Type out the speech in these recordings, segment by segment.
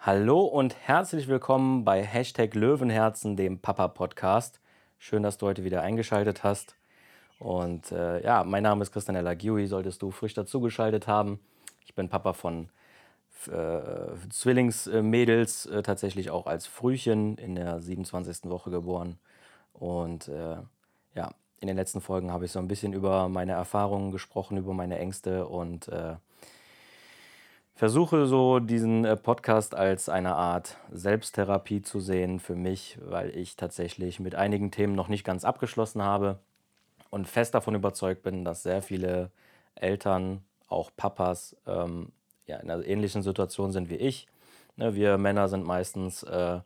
Hallo und herzlich willkommen bei Hashtag Löwenherzen, dem Papa-Podcast. Schön, dass du heute wieder eingeschaltet hast. Und äh, ja, mein Name ist Christian Elagiui, solltest du frisch dazugeschaltet haben. Ich bin Papa von äh, Zwillingsmädels, äh, tatsächlich auch als Frühchen in der 27. Woche geboren. Und äh, ja, in den letzten Folgen habe ich so ein bisschen über meine Erfahrungen gesprochen, über meine Ängste und äh, versuche so diesen äh, Podcast als eine Art Selbsttherapie zu sehen für mich, weil ich tatsächlich mit einigen Themen noch nicht ganz abgeschlossen habe und fest davon überzeugt bin, dass sehr viele Eltern, auch Papas, ähm, ja, in einer ähnlichen Situation sind wie ich. Ne, wir Männer sind meistens, äh,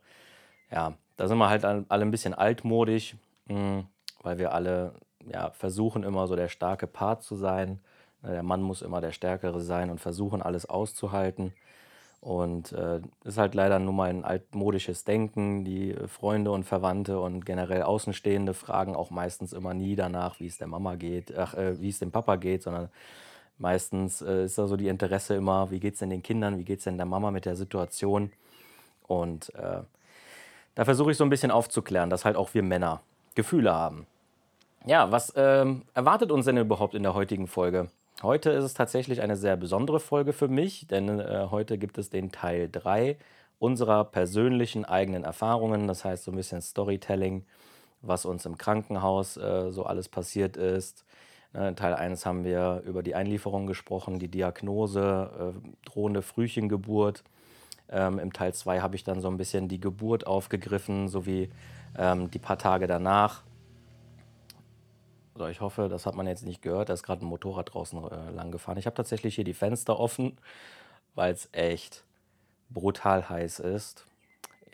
ja, da sind wir halt alle ein bisschen altmodisch, mh, hm, weil wir alle ja, versuchen immer so der starke Part zu sein der Mann muss immer der Stärkere sein und versuchen, alles auszuhalten. Und äh, ist halt leider nur mal ein altmodisches Denken. Die Freunde und Verwandte und generell Außenstehende fragen auch meistens immer nie danach, wie es der Mama geht, ach, äh, wie es dem Papa geht, sondern meistens äh, ist da so die Interesse immer, wie geht es denn den Kindern, wie geht es denn der Mama mit der Situation. Und äh, da versuche ich so ein bisschen aufzuklären, dass halt auch wir Männer Gefühle haben. Ja, was ähm, erwartet uns denn überhaupt in der heutigen Folge? Heute ist es tatsächlich eine sehr besondere Folge für mich, denn äh, heute gibt es den Teil 3 unserer persönlichen eigenen Erfahrungen, das heißt so ein bisschen Storytelling, was uns im Krankenhaus äh, so alles passiert ist. Äh, Teil 1 haben wir über die Einlieferung gesprochen, die Diagnose, äh, drohende Frühchengeburt. Ähm, Im Teil 2 habe ich dann so ein bisschen die Geburt aufgegriffen, sowie ähm, die paar Tage danach. So, ich hoffe, das hat man jetzt nicht gehört. Da ist gerade ein Motorrad draußen äh, lang gefahren. Ich habe tatsächlich hier die Fenster offen, weil es echt brutal heiß ist.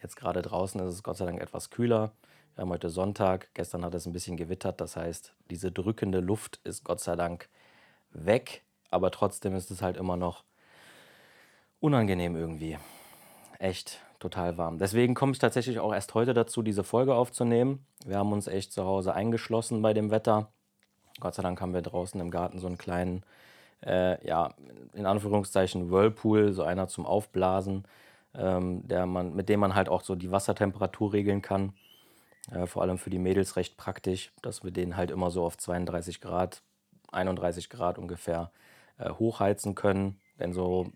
Jetzt gerade draußen ist es Gott sei Dank etwas kühler. Wir haben heute Sonntag. Gestern hat es ein bisschen gewittert. Das heißt, diese drückende Luft ist Gott sei Dank weg. Aber trotzdem ist es halt immer noch unangenehm irgendwie. Echt total warm. Deswegen komme ich tatsächlich auch erst heute dazu, diese Folge aufzunehmen. Wir haben uns echt zu Hause eingeschlossen bei dem Wetter. Gott sei Dank haben wir draußen im Garten so einen kleinen, äh, ja, in Anführungszeichen Whirlpool, so einer zum Aufblasen, ähm, der man, mit dem man halt auch so die Wassertemperatur regeln kann. Äh, vor allem für die Mädels recht praktisch, dass wir den halt immer so auf 32 Grad, 31 Grad ungefähr äh, hochheizen können. Denn so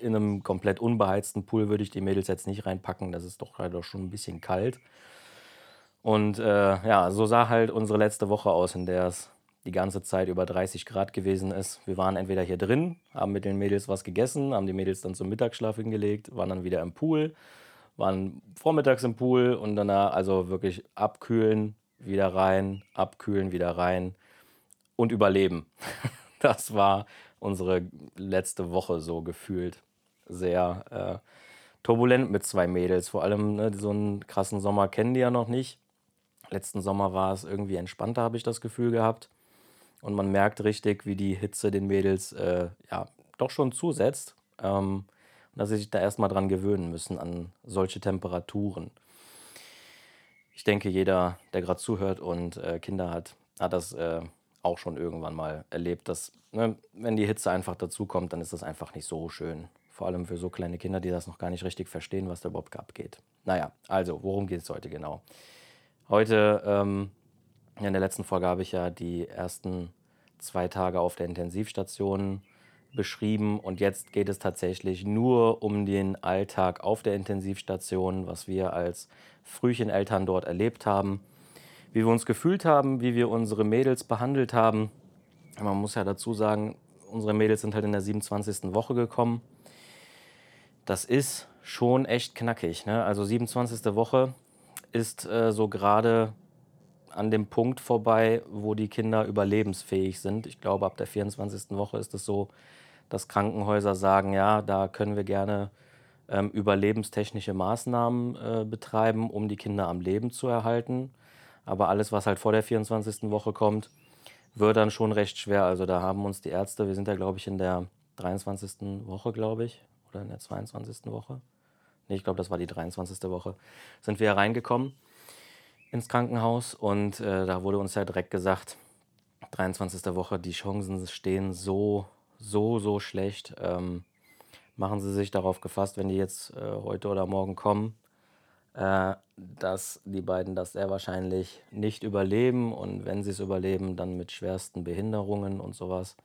in einem komplett unbeheizten Pool würde ich die Mädels jetzt nicht reinpacken. Das ist doch leider schon ein bisschen kalt. Und äh, ja, so sah halt unsere letzte Woche aus, in der es die ganze Zeit über 30 Grad gewesen ist. Wir waren entweder hier drin, haben mit den Mädels was gegessen, haben die Mädels dann zum Mittagsschlaf hingelegt, waren dann wieder im Pool, waren vormittags im Pool und danach also wirklich abkühlen, wieder rein, abkühlen, wieder rein und überleben. Das war unsere letzte Woche so gefühlt sehr äh, turbulent mit zwei Mädels. Vor allem ne, so einen krassen Sommer kennen die ja noch nicht. Letzten Sommer war es irgendwie entspannter, habe ich das Gefühl gehabt. Und man merkt richtig, wie die Hitze den Mädels äh, ja doch schon zusetzt. Ähm, dass sie sich da erstmal dran gewöhnen müssen an solche Temperaturen. Ich denke, jeder, der gerade zuhört und äh, Kinder hat, hat das äh, auch schon irgendwann mal erlebt, dass, ne, wenn die Hitze einfach dazukommt, dann ist das einfach nicht so schön. Vor allem für so kleine Kinder, die das noch gar nicht richtig verstehen, was da überhaupt abgeht. Naja, also, worum geht es heute genau? Heute, ähm, in der letzten Folge habe ich ja die ersten zwei Tage auf der Intensivstation beschrieben und jetzt geht es tatsächlich nur um den Alltag auf der Intensivstation, was wir als Frühcheneltern dort erlebt haben, wie wir uns gefühlt haben, wie wir unsere Mädels behandelt haben. Man muss ja dazu sagen, unsere Mädels sind halt in der 27. Woche gekommen das ist schon echt knackig. Ne? Also 27. Woche ist äh, so gerade an dem Punkt vorbei, wo die Kinder überlebensfähig sind. Ich glaube, ab der 24. Woche ist es so, dass Krankenhäuser sagen, ja, da können wir gerne ähm, überlebenstechnische Maßnahmen äh, betreiben, um die Kinder am Leben zu erhalten. Aber alles, was halt vor der 24. Woche kommt, wird dann schon recht schwer. Also da haben uns die Ärzte, wir sind ja, glaube ich, in der 23. Woche, glaube ich, oder in der 22. Woche, nee, ich glaube, das war die 23. Woche, sind wir reingekommen ins Krankenhaus und äh, da wurde uns ja direkt gesagt, 23. Woche, die Chancen stehen so, so, so schlecht. Ähm, machen sie sich darauf gefasst, wenn die jetzt äh, heute oder morgen kommen, äh, dass die beiden das sehr wahrscheinlich nicht überleben und wenn sie es überleben, dann mit schwersten Behinderungen und sowas.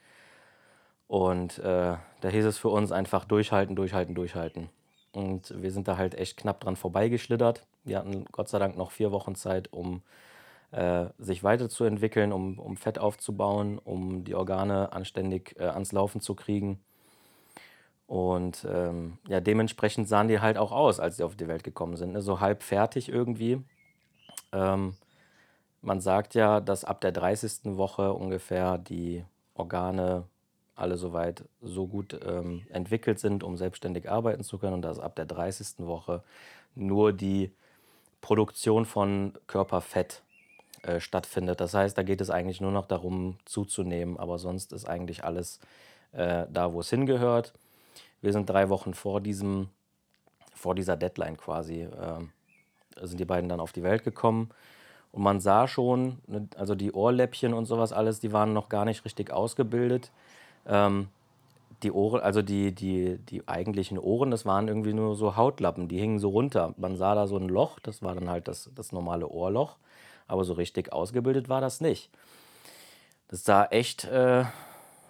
Und äh, da hieß es für uns einfach durchhalten, durchhalten, durchhalten. Und wir sind da halt echt knapp dran vorbeigeschlittert. Wir hatten Gott sei Dank noch vier Wochen Zeit, um äh, sich weiterzuentwickeln, um, um Fett aufzubauen, um die Organe anständig äh, ans Laufen zu kriegen. Und ähm, ja, dementsprechend sahen die halt auch aus, als sie auf die Welt gekommen sind. Ne? So halb fertig irgendwie. Ähm, man sagt ja, dass ab der 30. Woche ungefähr die Organe alle soweit so gut ähm, entwickelt sind, um selbstständig arbeiten zu können und dass ab der 30. Woche nur die Produktion von Körperfett äh, stattfindet. Das heißt, da geht es eigentlich nur noch darum zuzunehmen, aber sonst ist eigentlich alles äh, da, wo es hingehört. Wir sind drei Wochen vor diesem, vor dieser Deadline quasi, äh, sind die beiden dann auf die Welt gekommen. Und man sah schon, ne, also die Ohrläppchen und sowas alles, die waren noch gar nicht richtig ausgebildet. Ähm, die Ohren, also die, die, die eigentlichen Ohren, das waren irgendwie nur so Hautlappen, die hingen so runter. Man sah da so ein Loch, das war dann halt das, das normale Ohrloch, aber so richtig ausgebildet war das nicht. Das sah echt äh,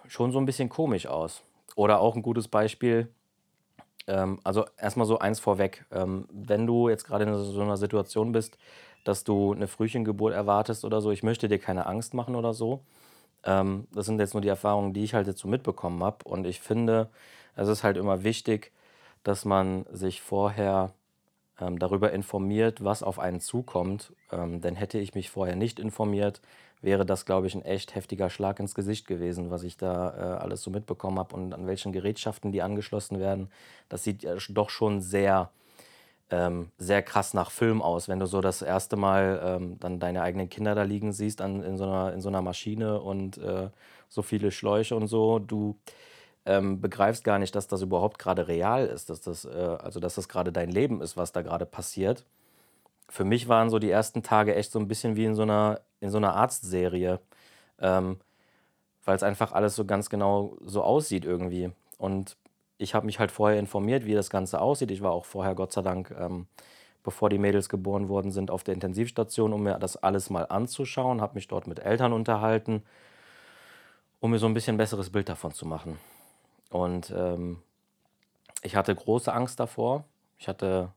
schon so ein bisschen komisch aus. Oder auch ein gutes Beispiel, ähm, also erstmal so eins vorweg, ähm, wenn du jetzt gerade in so einer Situation bist, dass du eine Frühchengeburt erwartest oder so, ich möchte dir keine Angst machen oder so, ähm, das sind jetzt nur die Erfahrungen, die ich halt jetzt so mitbekommen habe. Und ich finde, es ist halt immer wichtig, dass man sich vorher ähm, darüber informiert, was auf einen zukommt. Ähm, denn hätte ich mich vorher nicht informiert, wäre das, glaube ich, ein echt heftiger Schlag ins Gesicht gewesen, was ich da äh, alles so mitbekommen habe und an welchen Gerätschaften die angeschlossen werden. Das sieht ja doch schon sehr ähm, sehr krass nach Film aus, wenn du so das erste Mal ähm, dann deine eigenen Kinder da liegen siehst an, in, so einer, in so einer Maschine und äh, so viele Schläuche und so. Du ähm, begreifst gar nicht, dass das überhaupt gerade real ist, dass das, äh, also dass das gerade dein Leben ist, was da gerade passiert. Für mich waren so die ersten Tage echt so ein bisschen wie in so einer, in so einer Arztserie, ähm, weil es einfach alles so ganz genau so aussieht irgendwie. Und ich habe mich halt vorher informiert, wie das Ganze aussieht. Ich war auch vorher, Gott sei Dank, ähm, bevor die Mädels geboren worden sind, auf der Intensivstation, um mir das alles mal anzuschauen. Habe mich dort mit Eltern unterhalten, um mir so ein bisschen besseres Bild davon zu machen. Und ähm, ich hatte große Angst davor. Ich hatte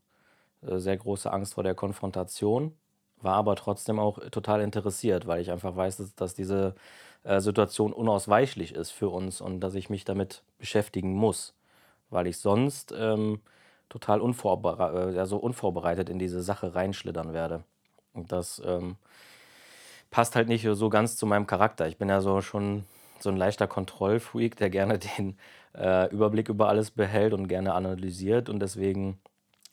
äh, sehr große Angst vor der Konfrontation, war aber trotzdem auch total interessiert, weil ich einfach weiß, dass, dass diese äh, Situation unausweichlich ist für uns und dass ich mich damit beschäftigen muss weil ich sonst ähm, total unvorbere also unvorbereitet in diese Sache reinschlittern werde. Und das ähm, passt halt nicht so ganz zu meinem Charakter. Ich bin ja so schon so ein leichter Kontrollfreak, der gerne den äh, Überblick über alles behält und gerne analysiert. Und deswegen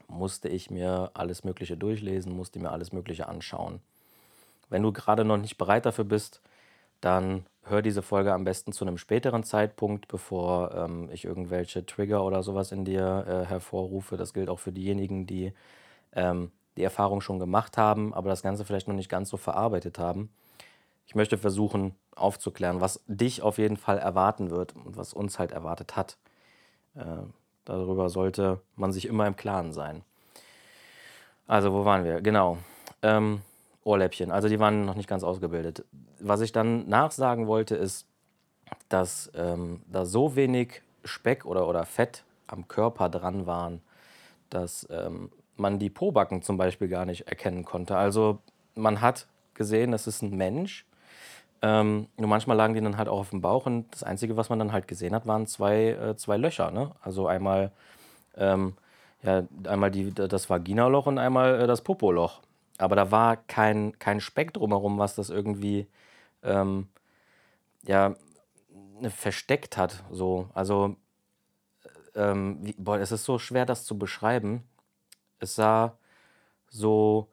musste ich mir alles Mögliche durchlesen, musste mir alles Mögliche anschauen. Wenn du gerade noch nicht bereit dafür bist, dann hör diese Folge am besten zu einem späteren Zeitpunkt, bevor ähm, ich irgendwelche Trigger oder sowas in dir äh, hervorrufe. Das gilt auch für diejenigen, die ähm, die Erfahrung schon gemacht haben, aber das Ganze vielleicht noch nicht ganz so verarbeitet haben. Ich möchte versuchen aufzuklären, was dich auf jeden Fall erwarten wird und was uns halt erwartet hat. Äh, darüber sollte man sich immer im Klaren sein. Also, wo waren wir? Genau. Ähm, Ohrläppchen. Also die waren noch nicht ganz ausgebildet. Was ich dann nachsagen wollte, ist, dass ähm, da so wenig Speck oder, oder Fett am Körper dran waren, dass ähm, man die Pobacken zum Beispiel gar nicht erkennen konnte. Also man hat gesehen, das ist ein Mensch. Ähm, nur manchmal lagen die dann halt auch auf dem Bauch und das Einzige, was man dann halt gesehen hat, waren zwei, äh, zwei Löcher. Ne? Also einmal, ähm, ja, einmal die, das Vaginaloch und einmal äh, das Popoloch. Aber da war kein, kein Speck drumherum, was das irgendwie ähm, ja, ne, versteckt hat. So. Also, ähm, wie, boah, es ist so schwer, das zu beschreiben. Es sah so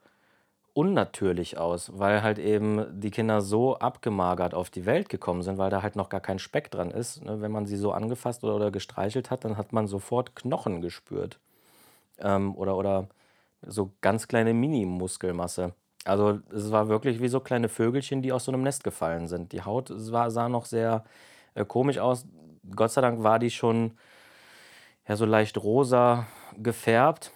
unnatürlich aus, weil halt eben die Kinder so abgemagert auf die Welt gekommen sind, weil da halt noch gar kein Speck dran ist. Ne? Wenn man sie so angefasst oder, oder gestreichelt hat, dann hat man sofort Knochen gespürt. Ähm, oder, oder so ganz kleine Mini-Muskelmasse. Also es war wirklich wie so kleine Vögelchen, die aus so einem Nest gefallen sind. Die Haut sah, sah noch sehr äh, komisch aus. Gott sei Dank war die schon ja, so leicht rosa gefärbt.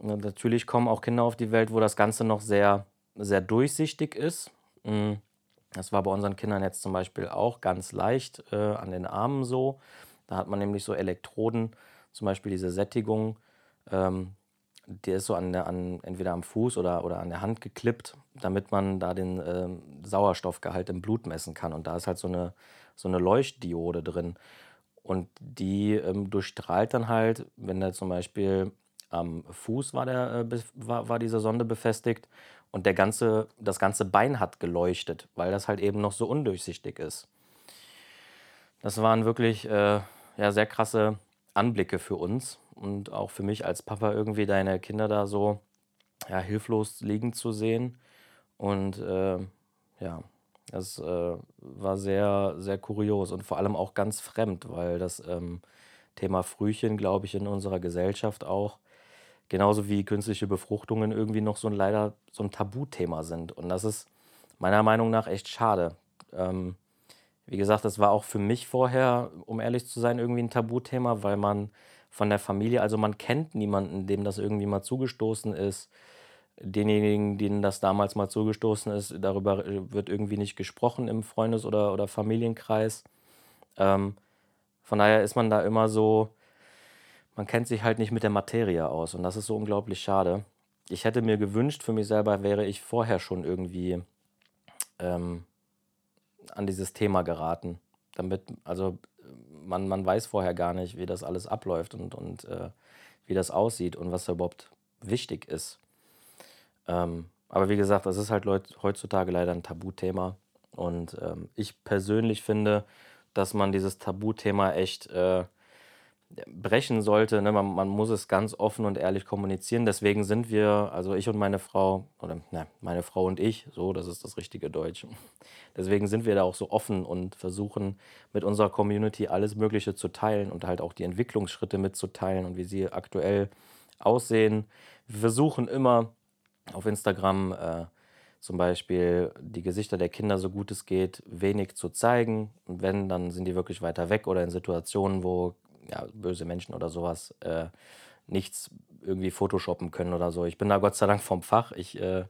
Natürlich kommen auch Kinder auf die Welt, wo das Ganze noch sehr, sehr durchsichtig ist. Mm, das war bei unseren Kindern jetzt zum Beispiel auch ganz leicht äh, an den Armen so. Da hat man nämlich so Elektroden, zum Beispiel diese Sättigung, ähm, die ist so an der, an, entweder am Fuß oder, oder an der Hand geklippt, damit man da den ähm, Sauerstoffgehalt im Blut messen kann. Und da ist halt so eine, so eine Leuchtdiode drin. Und die ähm, durchstrahlt dann halt, wenn der zum Beispiel am Fuß war, der, äh, war, war diese Sonde befestigt und der ganze, das ganze Bein hat geleuchtet, weil das halt eben noch so undurchsichtig ist. Das waren wirklich äh, ja, sehr krasse Anblicke für uns und auch für mich als Papa irgendwie deine Kinder da so ja, hilflos liegen zu sehen. Und äh, ja, das äh, war sehr, sehr kurios und vor allem auch ganz fremd, weil das ähm, Thema Frühchen, glaube ich, in unserer Gesellschaft auch genauso wie künstliche Befruchtungen irgendwie noch so ein leider so ein Tabuthema sind. Und das ist meiner Meinung nach echt schade. Ähm, wie gesagt, das war auch für mich vorher, um ehrlich zu sein, irgendwie ein Tabuthema, weil man von der Familie, also man kennt niemanden, dem das irgendwie mal zugestoßen ist. Denjenigen, denen das damals mal zugestoßen ist, darüber wird irgendwie nicht gesprochen im Freundes- oder, oder Familienkreis. Ähm, von daher ist man da immer so, man kennt sich halt nicht mit der Materie aus und das ist so unglaublich schade. Ich hätte mir gewünscht, für mich selber wäre ich vorher schon irgendwie ähm, an dieses Thema geraten. Damit, also man, man weiß vorher gar nicht, wie das alles abläuft und, und äh, wie das aussieht und was da überhaupt wichtig ist. Ähm, aber wie gesagt, das ist halt heutzutage leider ein Tabuthema. Und ähm, ich persönlich finde, dass man dieses Tabuthema echt äh, brechen sollte. Ne? Man, man, muss es ganz offen und ehrlich kommunizieren. Deswegen sind wir, also ich und meine Frau, oder ne, meine Frau und ich, so, das ist das richtige Deutsch. Deswegen sind wir da auch so offen und versuchen mit unserer Community alles Mögliche zu teilen und halt auch die Entwicklungsschritte mitzuteilen und wie sie aktuell aussehen. Wir versuchen immer auf Instagram äh, zum Beispiel die Gesichter der Kinder so gut es geht wenig zu zeigen. Und wenn, dann sind die wirklich weiter weg oder in Situationen, wo ja, böse Menschen oder sowas äh, nichts irgendwie photoshoppen können oder so. Ich bin da Gott sei Dank vom Fach. Ich äh,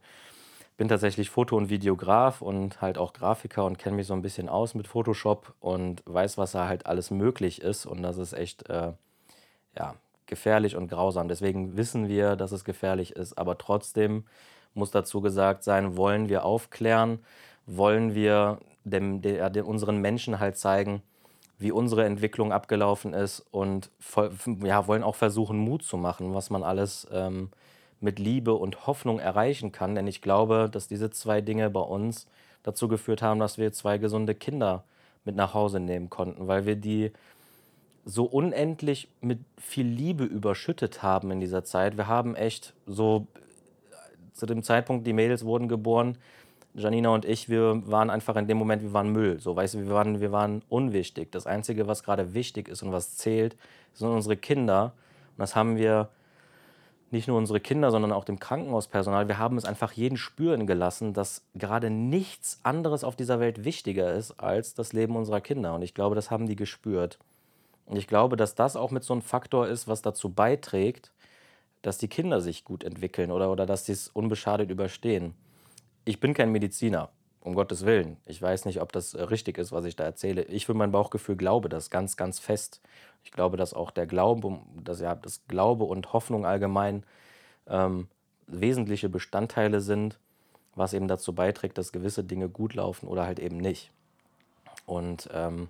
bin tatsächlich Foto- und Videograf und halt auch Grafiker und kenne mich so ein bisschen aus mit Photoshop und weiß, was da halt alles möglich ist. Und das ist echt äh, ja, gefährlich und grausam. Deswegen wissen wir, dass es gefährlich ist. Aber trotzdem muss dazu gesagt sein, wollen wir aufklären, wollen wir dem, der, unseren Menschen halt zeigen, wie unsere Entwicklung abgelaufen ist und ja, wollen auch versuchen, Mut zu machen, was man alles ähm, mit Liebe und Hoffnung erreichen kann. Denn ich glaube, dass diese zwei Dinge bei uns dazu geführt haben, dass wir zwei gesunde Kinder mit nach Hause nehmen konnten, weil wir die so unendlich mit viel Liebe überschüttet haben in dieser Zeit. Wir haben echt so zu dem Zeitpunkt, die Mädels wurden geboren, Janina und ich, wir waren einfach in dem Moment, wir waren Müll. So, weißt du, wir waren, wir waren unwichtig. Das Einzige, was gerade wichtig ist und was zählt, sind unsere Kinder. Und das haben wir nicht nur unsere Kinder, sondern auch dem Krankenhauspersonal. Wir haben es einfach jeden spüren gelassen, dass gerade nichts anderes auf dieser Welt wichtiger ist als das Leben unserer Kinder. Und ich glaube, das haben die gespürt. Und ich glaube, dass das auch mit so einem Faktor ist, was dazu beiträgt, dass die Kinder sich gut entwickeln oder, oder dass sie es unbeschadet überstehen ich bin kein Mediziner, um Gottes Willen. Ich weiß nicht, ob das äh, richtig ist, was ich da erzähle. Ich für mein Bauchgefühl glaube das ganz, ganz fest. Ich glaube, dass auch der Glaube, dass ja, das Glaube und Hoffnung allgemein ähm, wesentliche Bestandteile sind, was eben dazu beiträgt, dass gewisse Dinge gut laufen oder halt eben nicht. Und ähm,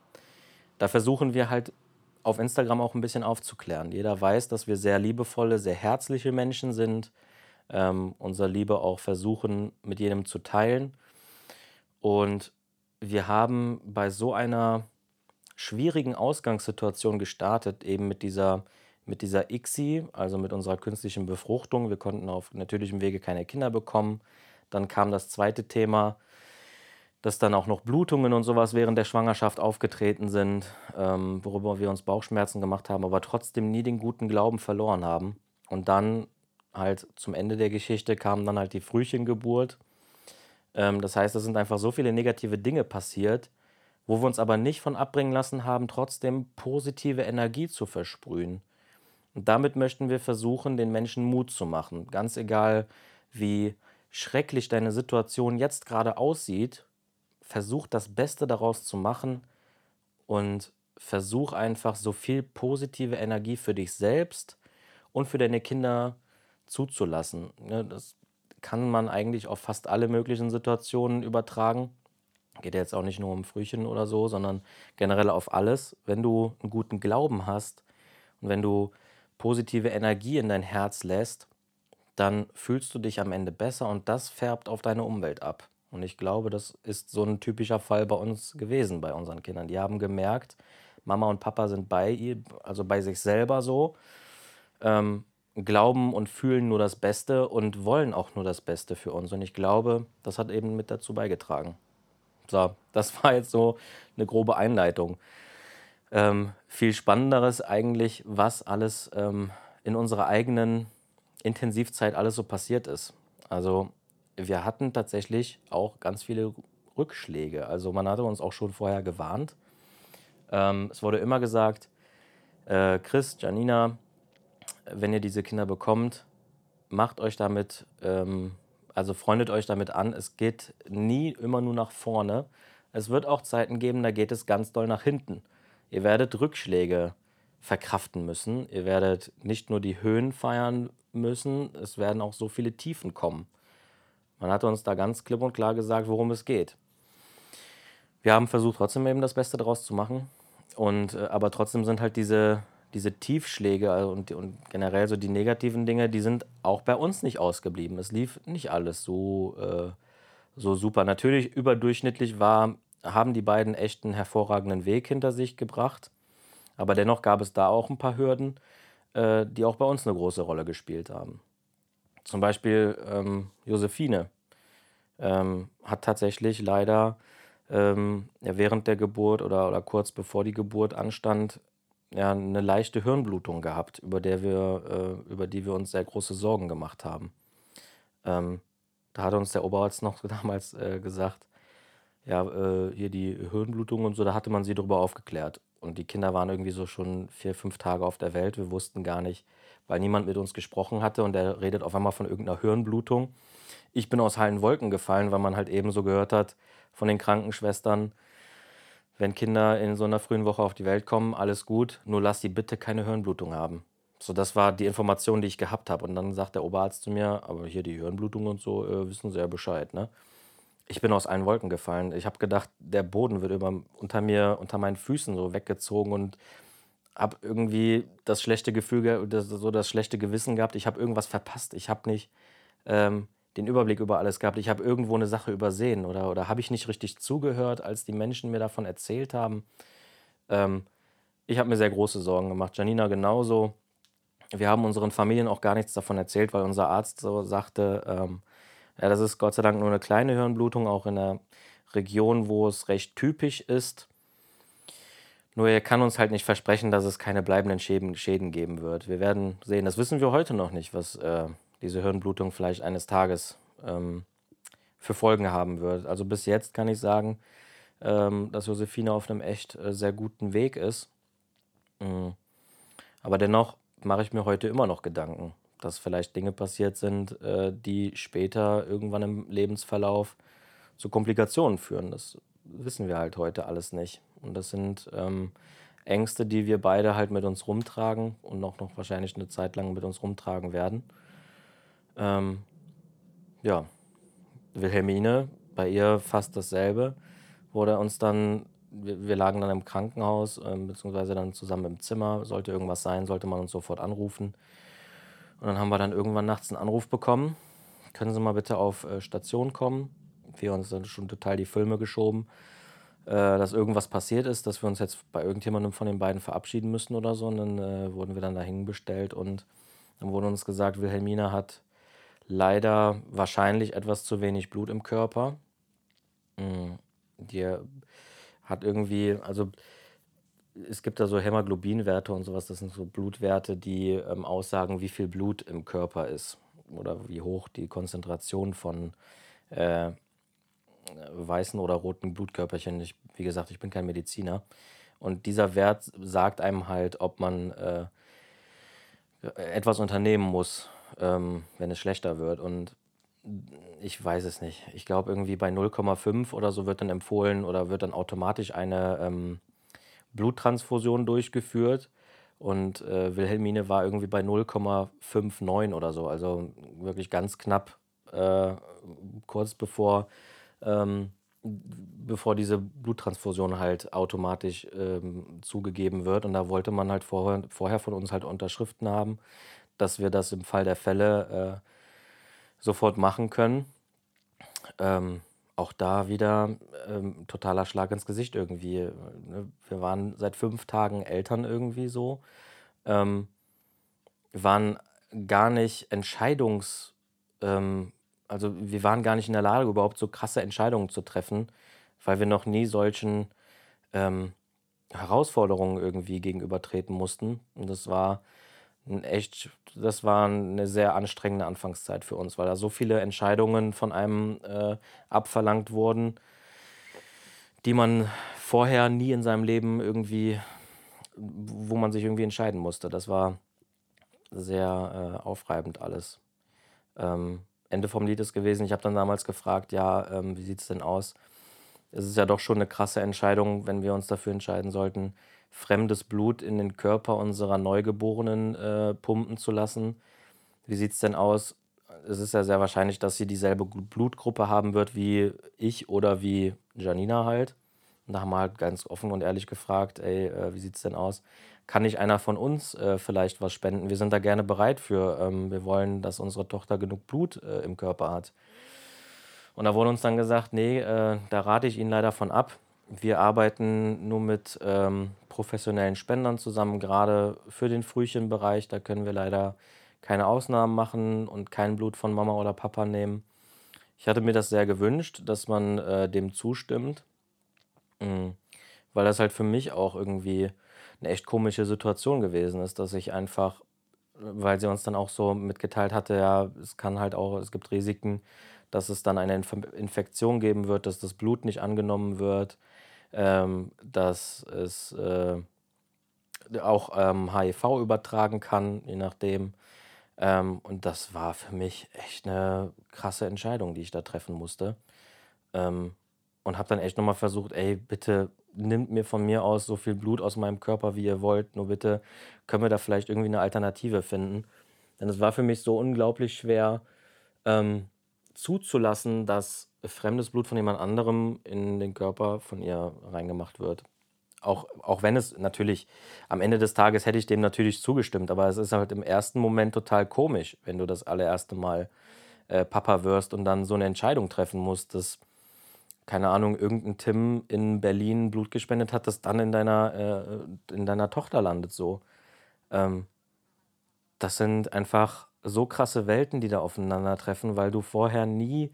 da versuchen wir halt auf Instagram auch ein bisschen aufzuklären. Jeder weiß, dass wir sehr liebevolle, sehr herzliche Menschen sind, ähm, unsere Liebe auch versuchen, mit jedem zu teilen. Und wir haben bei so einer schwierigen Ausgangssituation gestartet, eben mit dieser, mit dieser ICSI, also mit unserer künstlichen Befruchtung. Wir konnten auf natürlichem Wege keine Kinder bekommen. Dann kam das zweite Thema, dass dann auch noch Blutungen und sowas während der Schwangerschaft aufgetreten sind, ähm, worüber wir uns Bauchschmerzen gemacht haben, aber trotzdem nie den guten Glauben verloren haben. Und dann halt zum Ende der Geschichte kam dann halt die Frühchengeburt. Ähm, das heißt, es sind einfach so viele negative Dinge passiert, wo wir uns aber nicht von abbringen lassen haben, trotzdem positive Energie zu versprühen. Und damit möchten wir versuchen, den Menschen Mut zu machen. Ganz egal, wie schrecklich deine Situation jetzt gerade aussieht, versuch das Beste daraus zu machen und versuch einfach so viel positive Energie für dich selbst und für deine Kinder zuzulassen. Ne, das kann man eigentlich auf fast alle möglichen Situationen übertragen. Geht ja jetzt auch nicht nur um Frühchen oder so, sondern generell auf alles. Wenn du einen guten Glauben hast und wenn du positive Energie in dein Herz lässt, dann fühlst du dich am Ende besser und das färbt auf deine Umwelt ab. Und ich glaube, das ist so ein typischer Fall bei uns gewesen, bei unseren Kindern. Die haben gemerkt, Mama und Papa sind bei ihr, also bei sich selber so, ähm, glauben und fühlen nur das Beste und wollen auch nur das Beste für uns. Und ich glaube, das hat eben mit dazu beigetragen. So, das war jetzt so eine grobe Einleitung. Ähm, viel Spannenderes eigentlich, was alles ähm, in unserer eigenen Intensivzeit alles so passiert ist. Also wir hatten tatsächlich auch ganz viele Rückschläge. Also man hatte uns auch schon vorher gewarnt. Ähm, es wurde immer gesagt, äh, Chris, Janina, wenn ihr diese Kinder bekommt, macht euch damit, ähm, also freundet euch damit an. Es geht nie immer nur nach vorne. Es wird auch Zeiten geben, da geht es ganz doll nach hinten. Ihr werdet Rückschläge verkraften müssen. Ihr werdet nicht nur die Höhen feiern müssen, es werden auch so viele Tiefen kommen. Man hat uns da ganz klipp und klar gesagt, worum es geht. Wir haben versucht, trotzdem eben das Beste daraus zu machen. Und, äh, aber trotzdem sind halt diese, diese Tiefschläge also und, und generell so die negativen Dinge, die sind auch bei uns nicht ausgeblieben. Es lief nicht alles so, äh, so super. Natürlich überdurchschnittlich war, haben die beiden echt einen hervorragenden Weg hinter sich gebracht. Aber dennoch gab es da auch ein paar Hürden, äh, die auch bei uns eine große Rolle gespielt haben. Zum Beispiel ähm, Josephine ähm, hat tatsächlich leider ähm, während der Geburt oder, oder kurz bevor die Geburt anstand, ja, eine leichte Hirnblutung gehabt, über, der wir, äh, über die wir uns sehr große Sorgen gemacht haben. Ähm, da hat uns der Oberarzt noch damals äh, gesagt, ja, äh, hier die Hirnblutung und so, da hatte man sie darüber aufgeklärt. Und die Kinder waren irgendwie so schon vier, fünf Tage auf der Welt. Wir wussten gar nicht, weil niemand mit uns gesprochen hatte und er redet auf einmal von irgendeiner Hirnblutung. Ich bin aus heilen Wolken gefallen, weil man halt eben so gehört hat von den Krankenschwestern, wenn Kinder in so einer frühen Woche auf die Welt kommen, alles gut, nur lass sie bitte keine Hirnblutung haben. So, das war die Information, die ich gehabt habe. Und dann sagt der Oberarzt zu mir, aber hier die Hirnblutung und so, äh, wissen sie ja Bescheid, ne? Ich bin aus allen Wolken gefallen. Ich habe gedacht, der Boden wird über, unter mir, unter meinen Füßen so weggezogen und habe irgendwie das schlechte Gefühl, das, so das schlechte Gewissen gehabt. Ich habe irgendwas verpasst. Ich habe nicht ähm, den Überblick über alles gehabt. Ich habe irgendwo eine Sache übersehen oder, oder habe ich nicht richtig zugehört, als die Menschen mir davon erzählt haben. Ähm, ich habe mir sehr große Sorgen gemacht. Janina genauso. Wir haben unseren Familien auch gar nichts davon erzählt, weil unser Arzt so sagte, ähm, ja, das ist Gott sei Dank nur eine kleine Hirnblutung, auch in einer Region, wo es recht typisch ist. Nur er kann uns halt nicht versprechen, dass es keine bleibenden Schäden, Schäden geben wird. Wir werden sehen, das wissen wir heute noch nicht, was äh, diese Hirnblutung vielleicht eines Tages ähm, für Folgen haben wird. Also bis jetzt kann ich sagen, ähm, dass Josephine auf einem echt äh, sehr guten Weg ist. Mhm. Aber dennoch mache ich mir heute immer noch Gedanken dass vielleicht Dinge passiert sind, äh, die später irgendwann im Lebensverlauf zu Komplikationen führen. Das wissen wir halt heute alles nicht. Und das sind ähm, Ängste, die wir beide halt mit uns rumtragen und auch noch wahrscheinlich eine Zeit lang mit uns rumtragen werden. Ähm, ja, Wilhelmine, bei ihr fast dasselbe, wurde uns dann, wir, wir lagen dann im Krankenhaus, äh, beziehungsweise dann zusammen im Zimmer, sollte irgendwas sein, sollte man uns sofort anrufen. Und dann haben wir dann irgendwann nachts einen Anruf bekommen, können Sie mal bitte auf äh, Station kommen. Wir uns dann schon total die Filme geschoben, äh, dass irgendwas passiert ist, dass wir uns jetzt bei irgendjemandem von den beiden verabschieden müssen oder so. Und dann äh, wurden wir dann dahin bestellt und dann wurde uns gesagt, Wilhelmina hat leider wahrscheinlich etwas zu wenig Blut im Körper. Mhm. Die hat irgendwie, also es gibt da so Hämoglobinwerte und sowas, das sind so Blutwerte, die ähm, aussagen, wie viel Blut im Körper ist oder wie hoch die Konzentration von äh, weißen oder roten Blutkörperchen. Ich, wie gesagt, ich bin kein Mediziner. Und dieser Wert sagt einem halt, ob man äh, etwas unternehmen muss, ähm, wenn es schlechter wird. Und ich weiß es nicht. Ich glaube, irgendwie bei 0,5 oder so wird dann empfohlen oder wird dann automatisch eine ähm, Bluttransfusion durchgeführt. Und äh, Wilhelmine war irgendwie bei 0,59 oder so. Also wirklich ganz knapp, äh, kurz bevor, ähm, bevor diese Bluttransfusion halt automatisch ähm, zugegeben wird. Und da wollte man halt vorher, vorher von uns halt Unterschriften haben, dass wir das im Fall der Fälle äh, sofort machen können. Ähm, auch da wieder ähm, totaler Schlag ins Gesicht irgendwie. Ne? Wir waren seit fünf Tagen Eltern irgendwie so. Ähm, waren gar nicht Entscheidungs... Ähm, also wir waren gar nicht in der Lage, überhaupt so krasse Entscheidungen zu treffen, weil wir noch nie solchen ähm, Herausforderungen irgendwie gegenübertreten mussten. Und das war echt, das war eine sehr anstrengende Anfangszeit für uns, weil da so viele Entscheidungen von einem äh, abverlangt wurden, die man vorher nie in seinem Leben irgendwie, wo man sich irgendwie entscheiden musste. Das war sehr äh, aufreibend alles. Ähm, Ende vom Lied ist gewesen, ich habe dann damals gefragt, ja, ähm, wie sieht es denn aus? Es ist ja doch schon eine krasse Entscheidung, wenn wir uns dafür entscheiden sollten, fremdes Blut in den Körper unserer Neugeborenen äh, pumpen zu lassen. Wie sieht es denn aus? Es ist ja sehr wahrscheinlich, dass sie dieselbe Blutgruppe haben wird wie ich oder wie Janina halt. Und da haben wir halt ganz offen und ehrlich gefragt, ey, äh, wie sieht es denn aus? Kann nicht einer von uns äh, vielleicht was spenden? Wir sind da gerne bereit für. Ähm, wir wollen, dass unsere Tochter genug Blut äh, im Körper hat. Und da wurde uns dann gesagt, nee, äh, da rate ich Ihnen leider von ab. Wir arbeiten nur mit ähm, professionellen Spendern zusammen, gerade für den Frühchenbereich. Da können wir leider keine Ausnahmen machen und kein Blut von Mama oder Papa nehmen. Ich hatte mir das sehr gewünscht, dass man äh, dem zustimmt, mhm. weil das halt für mich auch irgendwie eine echt komische Situation gewesen ist, dass ich einfach, weil sie uns dann auch so mitgeteilt hatte, ja, es kann halt auch, es gibt Risiken, dass es dann eine Inf Infektion geben wird, dass das Blut nicht angenommen wird, ähm, dass es äh, auch ähm, HIV übertragen kann, je nachdem. Ähm, und das war für mich echt eine krasse Entscheidung, die ich da treffen musste. Ähm, und habe dann echt nochmal versucht, ey, bitte nimmt mir von mir aus so viel Blut aus meinem Körper, wie ihr wollt. Nur bitte können wir da vielleicht irgendwie eine Alternative finden. Denn es war für mich so unglaublich schwer, ähm, zuzulassen, dass fremdes Blut von jemand anderem in den Körper von ihr reingemacht wird. Auch, auch wenn es natürlich, am Ende des Tages hätte ich dem natürlich zugestimmt, aber es ist halt im ersten Moment total komisch, wenn du das allererste Mal äh, Papa wirst und dann so eine Entscheidung treffen musst, dass, keine Ahnung, irgendein Tim in Berlin Blut gespendet hat, das dann in deiner, äh, in deiner Tochter landet so. Ähm, das sind einfach so krasse Welten, die da aufeinandertreffen, weil du vorher nie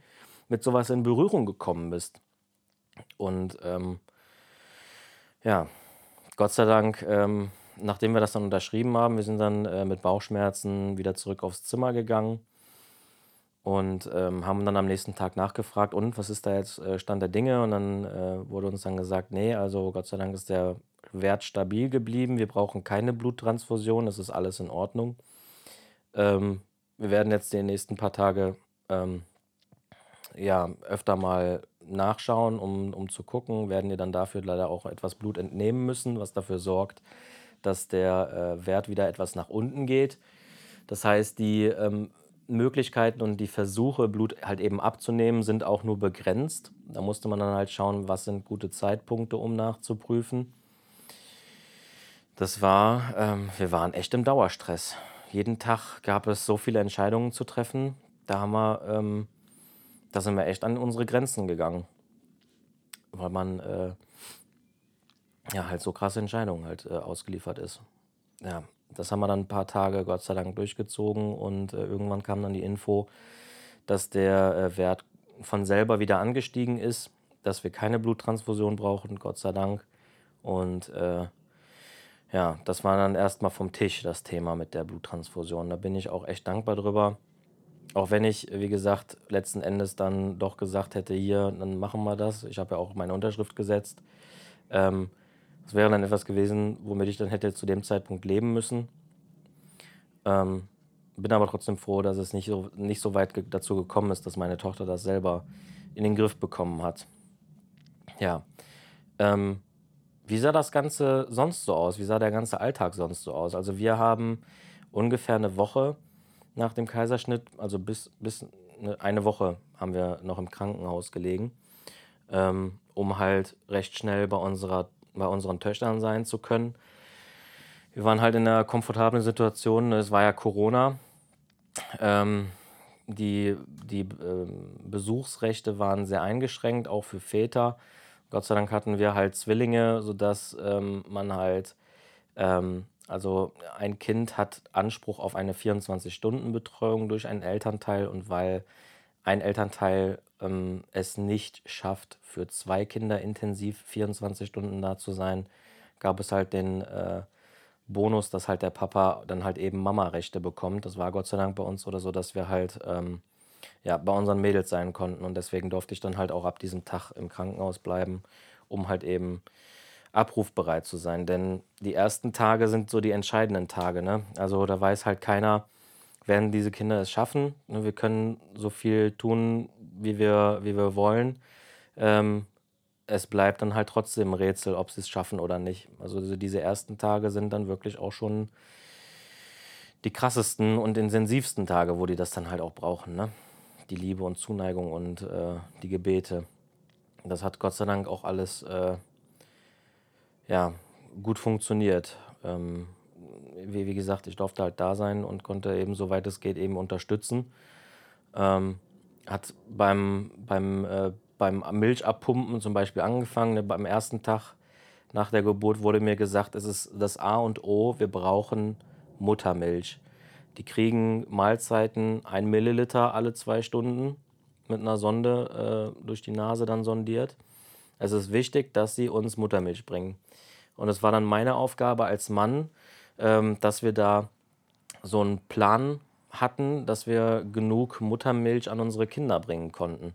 mit sowas in Berührung gekommen bist. Und ähm, ja, Gott sei Dank, ähm, nachdem wir das dann unterschrieben haben, wir sind dann äh, mit Bauchschmerzen wieder zurück aufs Zimmer gegangen und ähm, haben dann am nächsten Tag nachgefragt, und was ist da jetzt äh, Stand der Dinge? Und dann äh, wurde uns dann gesagt, nee, also Gott sei Dank ist der Wert stabil geblieben, wir brauchen keine Bluttransfusion, es ist alles in Ordnung. Ähm, wir werden jetzt die nächsten paar Tage ähm, ja, öfter mal nachschauen, um, um zu gucken, werden ihr dann dafür leider auch etwas Blut entnehmen müssen, was dafür sorgt, dass der äh, Wert wieder etwas nach unten geht. Das heißt, die ähm, Möglichkeiten und die Versuche, Blut halt eben abzunehmen, sind auch nur begrenzt. Da musste man dann halt schauen, was sind gute Zeitpunkte, um nachzuprüfen. Das war, ähm, wir waren echt im Dauerstress. Jeden Tag gab es so viele Entscheidungen zu treffen. Da haben wir ähm, da sind wir echt an unsere Grenzen gegangen. Weil man äh, ja halt so krasse Entscheidungen halt äh, ausgeliefert ist. Ja, das haben wir dann ein paar Tage Gott sei Dank durchgezogen und äh, irgendwann kam dann die Info, dass der äh, Wert von selber wieder angestiegen ist, dass wir keine Bluttransfusion brauchen, Gott sei Dank. Und äh, ja, das war dann erstmal vom Tisch das Thema mit der Bluttransfusion. Da bin ich auch echt dankbar drüber. Auch wenn ich, wie gesagt, letzten Endes dann doch gesagt hätte, hier, dann machen wir das. Ich habe ja auch meine Unterschrift gesetzt. Ähm, das wäre dann etwas gewesen, womit ich dann hätte zu dem Zeitpunkt leben müssen. Ähm, bin aber trotzdem froh, dass es nicht so, nicht so weit ge dazu gekommen ist, dass meine Tochter das selber in den Griff bekommen hat. Ja. Ähm, wie sah das Ganze sonst so aus? Wie sah der ganze Alltag sonst so aus? Also wir haben ungefähr eine Woche nach dem Kaiserschnitt, also bis, bis ne, eine Woche haben wir noch im Krankenhaus gelegen, ähm, um halt recht schnell bei, unserer, bei unseren Töchtern sein zu können. Wir waren halt in einer komfortablen Situation. Es war ja Corona. Ähm, die die ähm, Besuchsrechte waren sehr eingeschränkt, auch für Väter. Gott sei Dank hatten wir halt Zwillinge, sodass ähm, man halt, ähm, also ein Kind hat Anspruch auf eine 24-Stunden-Betreuung durch einen Elternteil und weil ein Elternteil ähm, es nicht schafft, für zwei Kinder intensiv 24 Stunden da zu sein, gab es halt den äh, Bonus, dass halt der Papa dann halt eben Mama-Rechte bekommt. Das war Gott sei Dank bei uns oder so, dass wir halt ähm, ja, bei unseren Mädels sein konnten. Und deswegen durfte ich dann halt auch ab diesem Tag im Krankenhaus bleiben, um halt eben abrufbereit zu sein. Denn die ersten Tage sind so die entscheidenden Tage. Ne? Also da weiß halt keiner, werden diese Kinder es schaffen. Ne? Wir können so viel tun, wie wir, wie wir wollen. Ähm, es bleibt dann halt trotzdem ein Rätsel, ob sie es schaffen oder nicht. Also diese ersten Tage sind dann wirklich auch schon die krassesten und intensivsten Tage, wo die das dann halt auch brauchen. Ne? Die Liebe und Zuneigung und äh, die Gebete. Das hat Gott sei Dank auch alles äh, ja, gut funktioniert. Ähm, wie, wie gesagt, ich durfte halt da sein und konnte eben, soweit es geht, eben unterstützen. Ähm, hat beim, beim äh, beim Milchabpumpen zum Beispiel angefangen. Ne, beim ersten Tag nach der Geburt wurde mir gesagt, es ist das A und O, wir brauchen Muttermilch. Die kriegen Mahlzeiten ein Milliliter alle zwei Stunden mit einer Sonde äh, durch die Nase dann sondiert. Es ist wichtig, dass sie uns Muttermilch bringen. Und es war dann meine Aufgabe als Mann, ähm, dass wir da so einen Plan hatten, dass wir genug Muttermilch an unsere Kinder bringen konnten.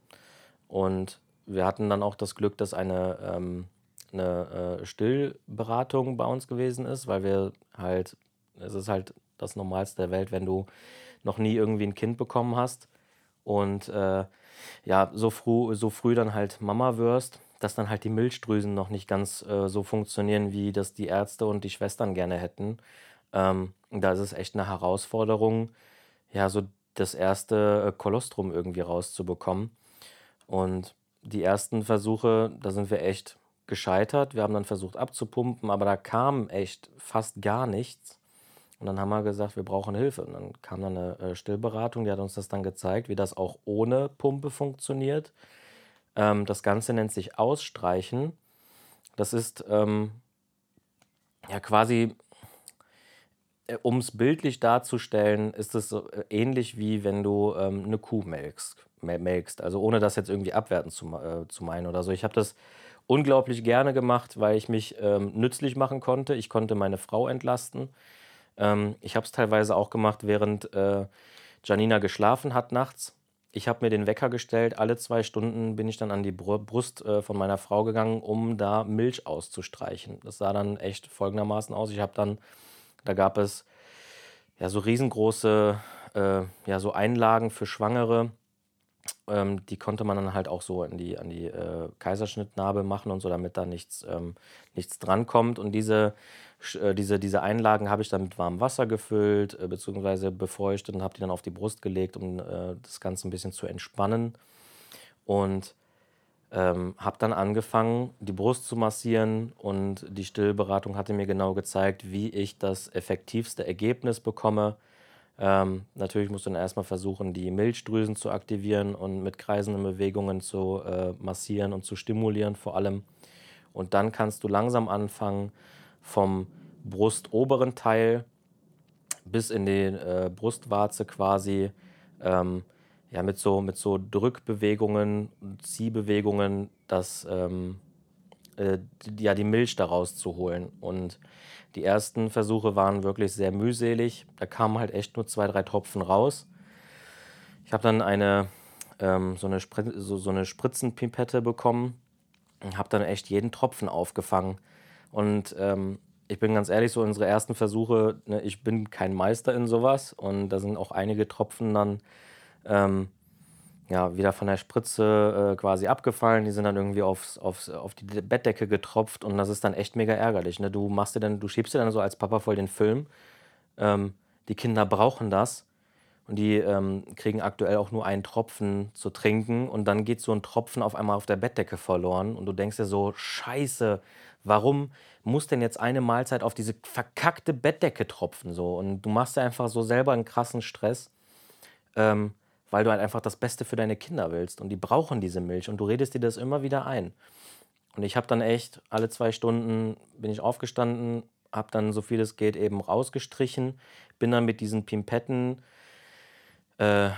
Und wir hatten dann auch das Glück, dass eine, ähm, eine äh, Stillberatung bei uns gewesen ist, weil wir halt, es ist halt das Normalste der Welt, wenn du noch nie irgendwie ein Kind bekommen hast und äh, ja, so früh, so früh dann halt Mama wirst, dass dann halt die Milchdrüsen noch nicht ganz äh, so funktionieren, wie das die Ärzte und die Schwestern gerne hätten. Ähm, da ist es echt eine Herausforderung, ja, so das erste äh, Kolostrum irgendwie rauszubekommen. Und die ersten Versuche, da sind wir echt gescheitert. Wir haben dann versucht abzupumpen, aber da kam echt fast gar nichts. Und dann haben wir gesagt, wir brauchen Hilfe. Und dann kam dann eine äh, Stillberatung, die hat uns das dann gezeigt, wie das auch ohne Pumpe funktioniert. Ähm, das Ganze nennt sich Ausstreichen. Das ist ähm, ja quasi, äh, um es bildlich darzustellen, ist es so äh, ähnlich wie wenn du ähm, eine Kuh melkst melkst. Also ohne das jetzt irgendwie abwertend zu, äh, zu meinen oder so. Ich habe das unglaublich gerne gemacht, weil ich mich ähm, nützlich machen konnte. Ich konnte meine Frau entlasten. Ähm, ich habe es teilweise auch gemacht, während äh, Janina geschlafen hat nachts. Ich habe mir den Wecker gestellt. Alle zwei Stunden bin ich dann an die Brust äh, von meiner Frau gegangen, um da Milch auszustreichen. Das sah dann echt folgendermaßen aus. Ich habe dann, da gab es ja so riesengroße, äh, ja so Einlagen für Schwangere ähm, die konnte man dann halt auch so in die, an die äh, Kaiserschnittnarbe machen und so, damit da nichts, ähm, nichts drankommt. Und diese, äh, diese, diese Einlagen habe ich dann mit warmem Wasser gefüllt, äh, beziehungsweise befeuchtet und habe die dann auf die Brust gelegt, um äh, das Ganze ein bisschen zu entspannen. Und ähm, habe dann angefangen, die Brust zu massieren und die Stillberatung hatte mir genau gezeigt, wie ich das effektivste Ergebnis bekomme ähm, natürlich musst du dann erstmal versuchen, die Milchdrüsen zu aktivieren und mit kreisenden Bewegungen zu äh, massieren und zu stimulieren vor allem. Und dann kannst du langsam anfangen, vom brustoberen Teil bis in die äh, Brustwarze quasi ähm, ja, mit, so, mit so Drückbewegungen, Ziehbewegungen, das, ähm, äh, die, ja, die Milch daraus zu holen. Und die ersten Versuche waren wirklich sehr mühselig. Da kamen halt echt nur zwei, drei Tropfen raus. Ich habe dann eine, ähm, so, eine so, so eine Spritzenpipette bekommen und habe dann echt jeden Tropfen aufgefangen. Und ähm, ich bin ganz ehrlich, so unsere ersten Versuche, ne, ich bin kein Meister in sowas und da sind auch einige Tropfen dann ähm, ja, wieder von der Spritze äh, quasi abgefallen. Die sind dann irgendwie aufs, aufs, auf die Bettdecke getropft und das ist dann echt mega ärgerlich. Ne? Du machst dir dann, du schiebst dir dann so als Papa voll den Film. Ähm, die Kinder brauchen das und die ähm, kriegen aktuell auch nur einen Tropfen zu trinken und dann geht so ein Tropfen auf einmal auf der Bettdecke verloren und du denkst dir so, scheiße, warum muss denn jetzt eine Mahlzeit auf diese verkackte Bettdecke tropfen so? Und du machst dir einfach so selber einen krassen Stress, ähm, weil du halt einfach das Beste für deine Kinder willst und die brauchen diese Milch und du redest dir das immer wieder ein. Und ich habe dann echt alle zwei Stunden bin ich aufgestanden, habe dann so viel es geht eben rausgestrichen, bin dann mit diesen Pimpetten äh,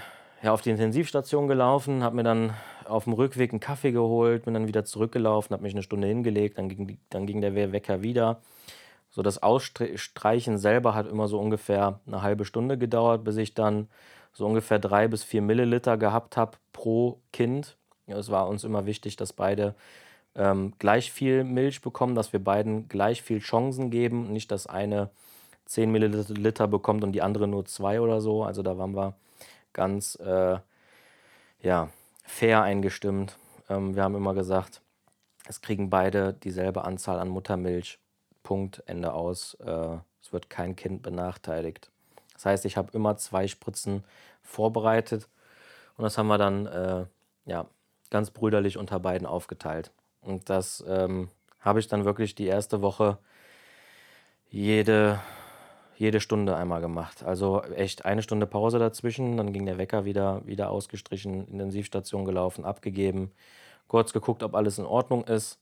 ja, auf die Intensivstation gelaufen, habe mir dann auf dem Rückweg einen Kaffee geholt, bin dann wieder zurückgelaufen, habe mich eine Stunde hingelegt, dann ging, dann ging der Wecker wieder. So das Ausstreichen selber hat immer so ungefähr eine halbe Stunde gedauert, bis ich dann so ungefähr drei bis vier Milliliter gehabt habe pro Kind. Es war uns immer wichtig, dass beide ähm, gleich viel Milch bekommen, dass wir beiden gleich viel Chancen geben, nicht dass eine 10 Milliliter bekommt und die andere nur zwei oder so. Also da waren wir ganz äh, ja, fair eingestimmt. Ähm, wir haben immer gesagt, es kriegen beide dieselbe Anzahl an Muttermilch. Punkt, Ende aus. Äh, es wird kein Kind benachteiligt. Das heißt, ich habe immer zwei Spritzen vorbereitet und das haben wir dann äh, ja, ganz brüderlich unter beiden aufgeteilt. Und das ähm, habe ich dann wirklich die erste Woche jede jede Stunde einmal gemacht. Also echt eine Stunde Pause dazwischen, dann ging der Wecker wieder, wieder ausgestrichen, Intensivstation gelaufen, abgegeben, kurz geguckt, ob alles in Ordnung ist.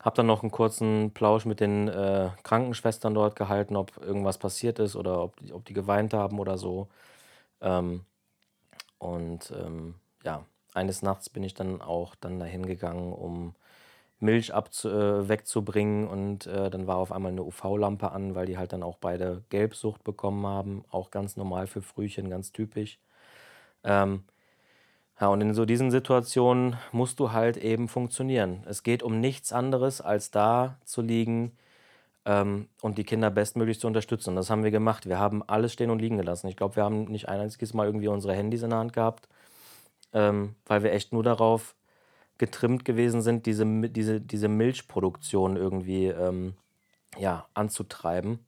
Hab dann noch einen kurzen Plausch mit den äh, Krankenschwestern dort gehalten, ob irgendwas passiert ist oder ob die, ob die geweint haben oder so. Ähm, und ähm, ja, eines Nachts bin ich dann auch dann dahin gegangen, um Milch abzu äh, wegzubringen und äh, dann war auf einmal eine UV-Lampe an, weil die halt dann auch beide Gelbsucht bekommen haben. Auch ganz normal für Frühchen, ganz typisch. Ähm, ja, und in so diesen Situationen musst du halt eben funktionieren. Es geht um nichts anderes, als da zu liegen ähm, und die Kinder bestmöglich zu unterstützen. Das haben wir gemacht. Wir haben alles stehen und liegen gelassen. Ich glaube, wir haben nicht ein einziges Mal irgendwie unsere Handys in der Hand gehabt, ähm, weil wir echt nur darauf getrimmt gewesen sind, diese, diese, diese Milchproduktion irgendwie ähm, ja, anzutreiben.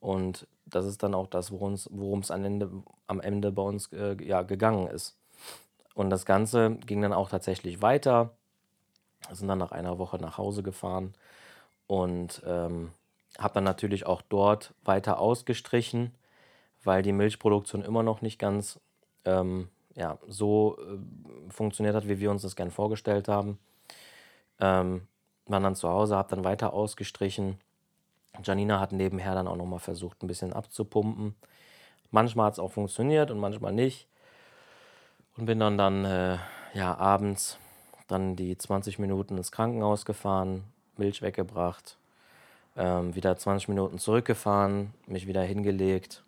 Und das ist dann auch das, worum es am Ende, am Ende bei uns äh, ja, gegangen ist. Und das Ganze ging dann auch tatsächlich weiter. Wir sind dann nach einer Woche nach Hause gefahren und ähm, habe dann natürlich auch dort weiter ausgestrichen, weil die Milchproduktion immer noch nicht ganz ähm, ja, so äh, funktioniert hat, wie wir uns das gern vorgestellt haben. Ähm, waren dann zu Hause, habe dann weiter ausgestrichen. Janina hat nebenher dann auch nochmal versucht, ein bisschen abzupumpen. Manchmal hat es auch funktioniert und manchmal nicht. Und bin dann dann äh, ja, abends dann die 20 Minuten ins Krankenhaus gefahren, Milch weggebracht, ähm, wieder 20 Minuten zurückgefahren, mich wieder hingelegt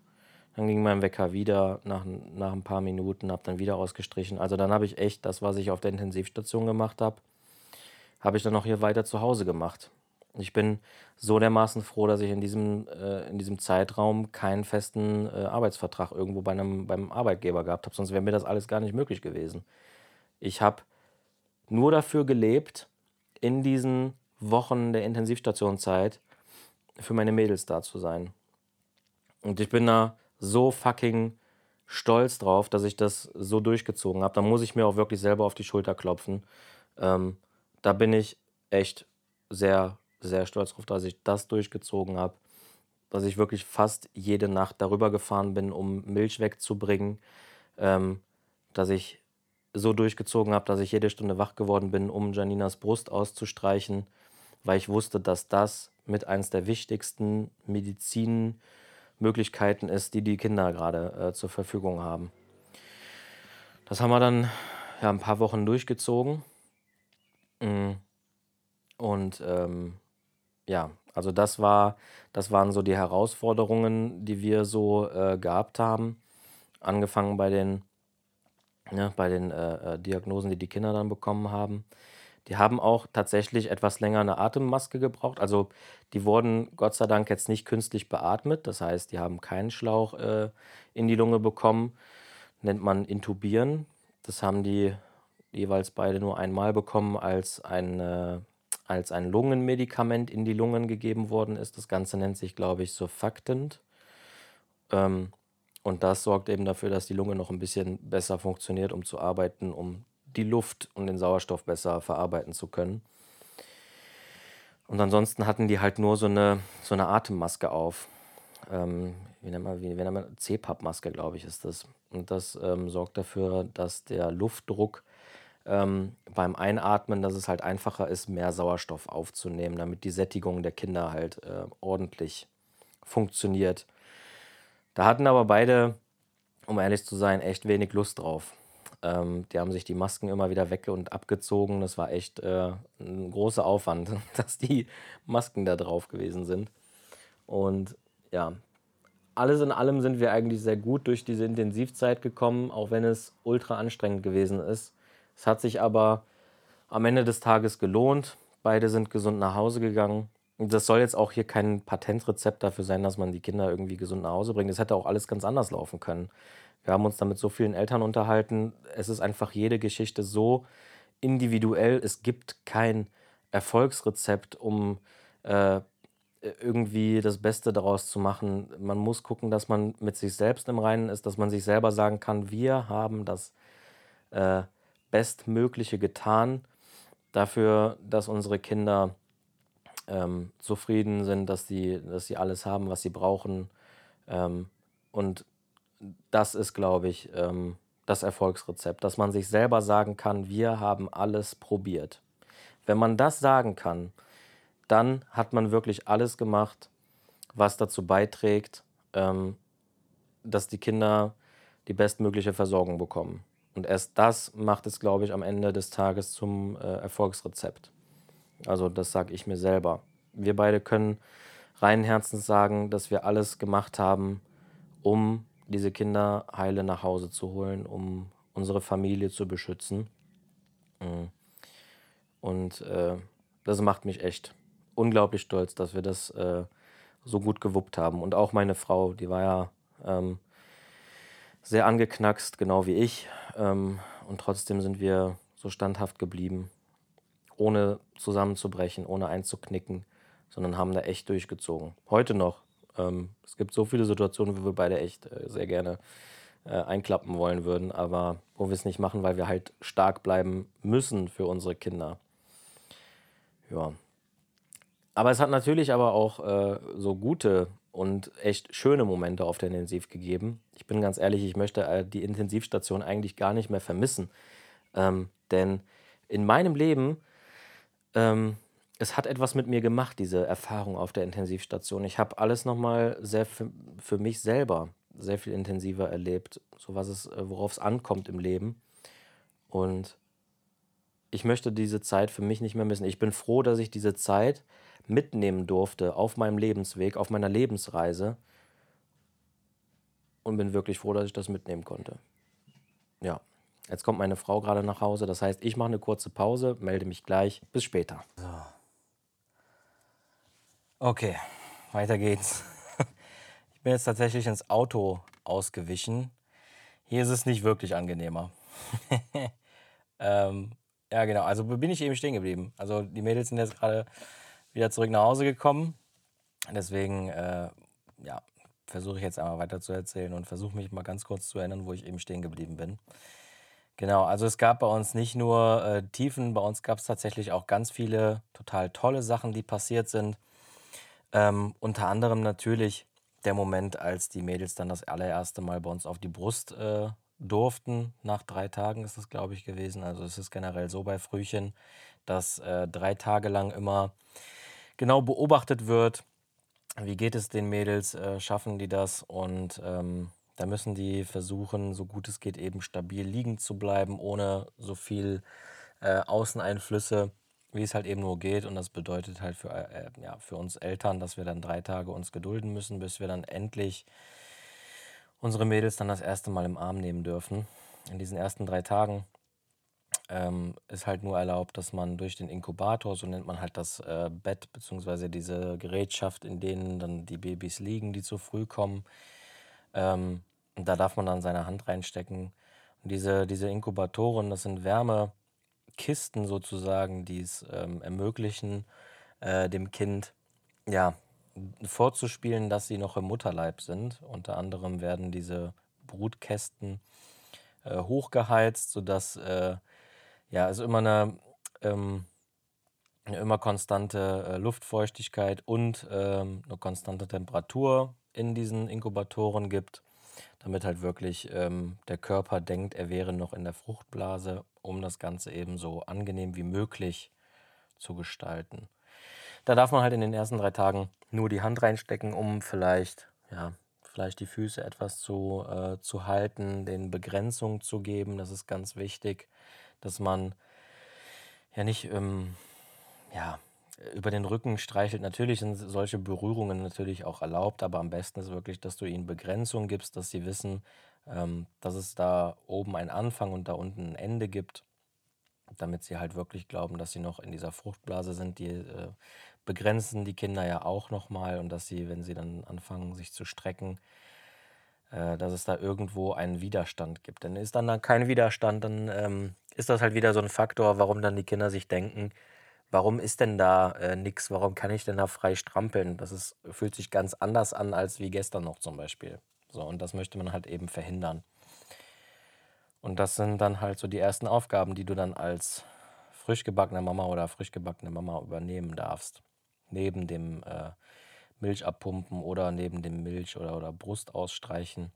dann ging mein Wecker wieder nach, nach ein paar Minuten, habe dann wieder ausgestrichen. Also dann habe ich echt das, was ich auf der Intensivstation gemacht habe, habe ich dann auch hier weiter zu Hause gemacht. Ich bin so dermaßen froh, dass ich in diesem, äh, in diesem Zeitraum keinen festen äh, Arbeitsvertrag irgendwo bei einem, beim Arbeitgeber gehabt habe, sonst wäre mir das alles gar nicht möglich gewesen. Ich habe nur dafür gelebt, in diesen Wochen der Intensivstationzeit für meine Mädels da zu sein. Und ich bin da so fucking stolz drauf, dass ich das so durchgezogen habe. Da muss ich mir auch wirklich selber auf die Schulter klopfen. Ähm, da bin ich echt sehr, sehr stolz drauf, dass ich das durchgezogen habe. Dass ich wirklich fast jede Nacht darüber gefahren bin, um Milch wegzubringen. Ähm, dass ich so durchgezogen habe, dass ich jede Stunde wach geworden bin, um Janinas Brust auszustreichen, weil ich wusste, dass das mit eines der wichtigsten Medizin- Möglichkeiten ist, die die Kinder gerade äh, zur Verfügung haben. Das haben wir dann ja, ein paar Wochen durchgezogen. Mm. Und ähm, ja, also das war, das waren so die Herausforderungen, die wir so äh, gehabt haben. Angefangen bei den, ne, bei den äh, äh, Diagnosen, die die Kinder dann bekommen haben. Die haben auch tatsächlich etwas länger eine Atemmaske gebraucht. Also, die wurden Gott sei Dank jetzt nicht künstlich beatmet. Das heißt, die haben keinen Schlauch, äh, in die Lunge bekommen. Nennt man intubieren. Das haben die jeweils beide nur einmal bekommen, als ein, äh, als ein Lungenmedikament in die Lungen gegeben worden ist. Das Ganze nennt sich, glaube ich, Surfactant. Ähm, und das sorgt eben dafür, dass die Lunge noch ein bisschen besser funktioniert, um zu arbeiten, um die Luft und den Sauerstoff besser verarbeiten zu können. Und ansonsten hatten die halt nur so eine, so eine Atemmaske auf. Ähm, wie nennt man, wie, nennt man? CPAP-Maske, glaube ich, ist das. Und das ähm, sorgt dafür, dass der Luftdruck ähm, beim Einatmen, dass es halt einfacher ist, mehr Sauerstoff aufzunehmen, damit die Sättigung der Kinder halt äh, ordentlich funktioniert. Da hatten aber beide, um ehrlich zu sein, echt wenig Lust drauf. Ähm, die haben sich die Masken immer wieder weg und abgezogen. Das war echt äh, ein großer Aufwand, dass die Masken da drauf gewesen sind. Und ja, alles in allem sind wir eigentlich sehr gut durch diese Intensivzeit gekommen, auch wenn es ultra anstrengend gewesen ist. Es hat sich aber am Ende des Tages gelohnt. Beide sind gesund nach Hause gegangen. Das soll jetzt auch hier kein Patentrezept dafür sein, dass man die Kinder irgendwie gesund nach Hause bringt. Es hätte auch alles ganz anders laufen können. Wir haben uns da mit so vielen Eltern unterhalten. Es ist einfach jede Geschichte so individuell. Es gibt kein Erfolgsrezept, um äh, irgendwie das Beste daraus zu machen. Man muss gucken, dass man mit sich selbst im Reinen ist, dass man sich selber sagen kann, wir haben das äh, Bestmögliche getan dafür, dass unsere Kinder ähm, zufrieden sind, dass sie, dass sie alles haben, was sie brauchen. Ähm, und das ist, glaube ich, ähm, das Erfolgsrezept, dass man sich selber sagen kann, wir haben alles probiert. Wenn man das sagen kann, dann hat man wirklich alles gemacht, was dazu beiträgt, ähm, dass die Kinder die bestmögliche Versorgung bekommen. Und erst das macht es, glaube ich, am Ende des Tages zum äh, Erfolgsrezept. Also das sage ich mir selber. Wir beide können reinen Herzens sagen, dass wir alles gemacht haben, um diese Kinder heile nach Hause zu holen, um unsere Familie zu beschützen. Mhm. Und äh, das macht mich echt unglaublich stolz, dass wir das äh, so gut gewuppt haben. Und auch meine Frau, die war ja ähm, sehr angeknackst, genau wie ich. Ähm, und trotzdem sind wir so standhaft geblieben, ohne zusammenzubrechen, ohne einzuknicken, sondern haben da echt durchgezogen. Heute noch. Ähm, es gibt so viele Situationen, wo wir beide echt äh, sehr gerne äh, einklappen wollen würden, aber wo wir es nicht machen, weil wir halt stark bleiben müssen für unsere Kinder. Ja. Aber es hat natürlich aber auch äh, so gute und echt schöne Momente auf der Intensiv gegeben. Ich bin ganz ehrlich, ich möchte äh, die Intensivstation eigentlich gar nicht mehr vermissen. Ähm, denn in meinem Leben ähm, es hat etwas mit mir gemacht, diese Erfahrung auf der Intensivstation. Ich habe alles nochmal sehr für, für mich selber sehr viel intensiver erlebt, so was es, äh, worauf es ankommt im Leben. Und ich möchte diese Zeit für mich nicht mehr missen. Ich bin froh, dass ich diese Zeit mitnehmen durfte auf meinem Lebensweg, auf meiner Lebensreise. Und bin wirklich froh, dass ich das mitnehmen konnte. Ja, jetzt kommt meine Frau gerade nach Hause. Das heißt, ich mache eine kurze Pause, melde mich gleich. Bis später. So. Okay, weiter geht's. Ich bin jetzt tatsächlich ins Auto ausgewichen. Hier ist es nicht wirklich angenehmer. ähm, ja, genau. Also bin ich eben stehen geblieben. Also die Mädels sind jetzt gerade wieder zurück nach Hause gekommen. Deswegen, äh, ja, versuche ich jetzt einmal weiter zu erzählen und versuche mich mal ganz kurz zu erinnern, wo ich eben stehen geblieben bin. Genau, also es gab bei uns nicht nur äh, Tiefen, bei uns gab es tatsächlich auch ganz viele total tolle Sachen, die passiert sind. Ähm, unter anderem natürlich der Moment, als die Mädels dann das allererste Mal bei uns auf die Brust äh, durften. Nach drei Tagen ist es, glaube ich, gewesen. Also es ist generell so bei Frühchen, dass äh, drei Tage lang immer genau beobachtet wird, wie geht es den Mädels, äh, schaffen die das und ähm, da müssen die versuchen, so gut es geht, eben stabil liegen zu bleiben, ohne so viel äh, Außeneinflüsse wie es halt eben nur geht. Und das bedeutet halt für, äh, ja, für uns Eltern, dass wir dann drei Tage uns gedulden müssen, bis wir dann endlich unsere Mädels dann das erste Mal im Arm nehmen dürfen. In diesen ersten drei Tagen ähm, ist halt nur erlaubt, dass man durch den Inkubator, so nennt man halt das äh, Bett beziehungsweise diese Gerätschaft, in denen dann die Babys liegen, die zu früh kommen. Ähm, und da darf man dann seine Hand reinstecken. Und diese, diese Inkubatoren, das sind Wärmekisten sozusagen, die es ähm, ermöglichen, äh, dem Kind ja, vorzuspielen, dass sie noch im Mutterleib sind. Unter anderem werden diese Brutkästen äh, hochgeheizt, sodass äh, ja, also immer eine, ähm, eine immer konstante äh, Luftfeuchtigkeit und ähm, eine konstante Temperatur in diesen Inkubatoren gibt, damit halt wirklich ähm, der Körper denkt, er wäre noch in der Fruchtblase, um das Ganze eben so angenehm wie möglich zu gestalten. Da darf man halt in den ersten drei Tagen nur die Hand reinstecken, um vielleicht, ja, vielleicht die Füße etwas zu, äh, zu halten, den Begrenzung zu geben. Das ist ganz wichtig, dass man ja nicht ähm, ja, über den Rücken streichelt. Natürlich sind solche Berührungen natürlich auch erlaubt, aber am besten ist wirklich, dass du ihnen Begrenzung gibst, dass sie wissen, ähm, dass es da oben einen Anfang und da unten ein Ende gibt, damit sie halt wirklich glauben, dass sie noch in dieser Fruchtblase sind. Die äh, begrenzen die Kinder ja auch nochmal und dass sie, wenn sie dann anfangen, sich zu strecken, äh, dass es da irgendwo einen Widerstand gibt. Denn ist dann, dann kein Widerstand, dann ähm, ist das halt wieder so ein Faktor, warum dann die Kinder sich denken, warum ist denn da äh, nichts, warum kann ich denn da frei strampeln? Das ist, fühlt sich ganz anders an als wie gestern noch zum Beispiel. So, und das möchte man halt eben verhindern. Und das sind dann halt so die ersten Aufgaben, die du dann als frisch gebackene Mama oder frisch gebackene Mama übernehmen darfst. Neben dem äh, Milch abpumpen oder neben dem Milch oder, oder Brust ausstreichen,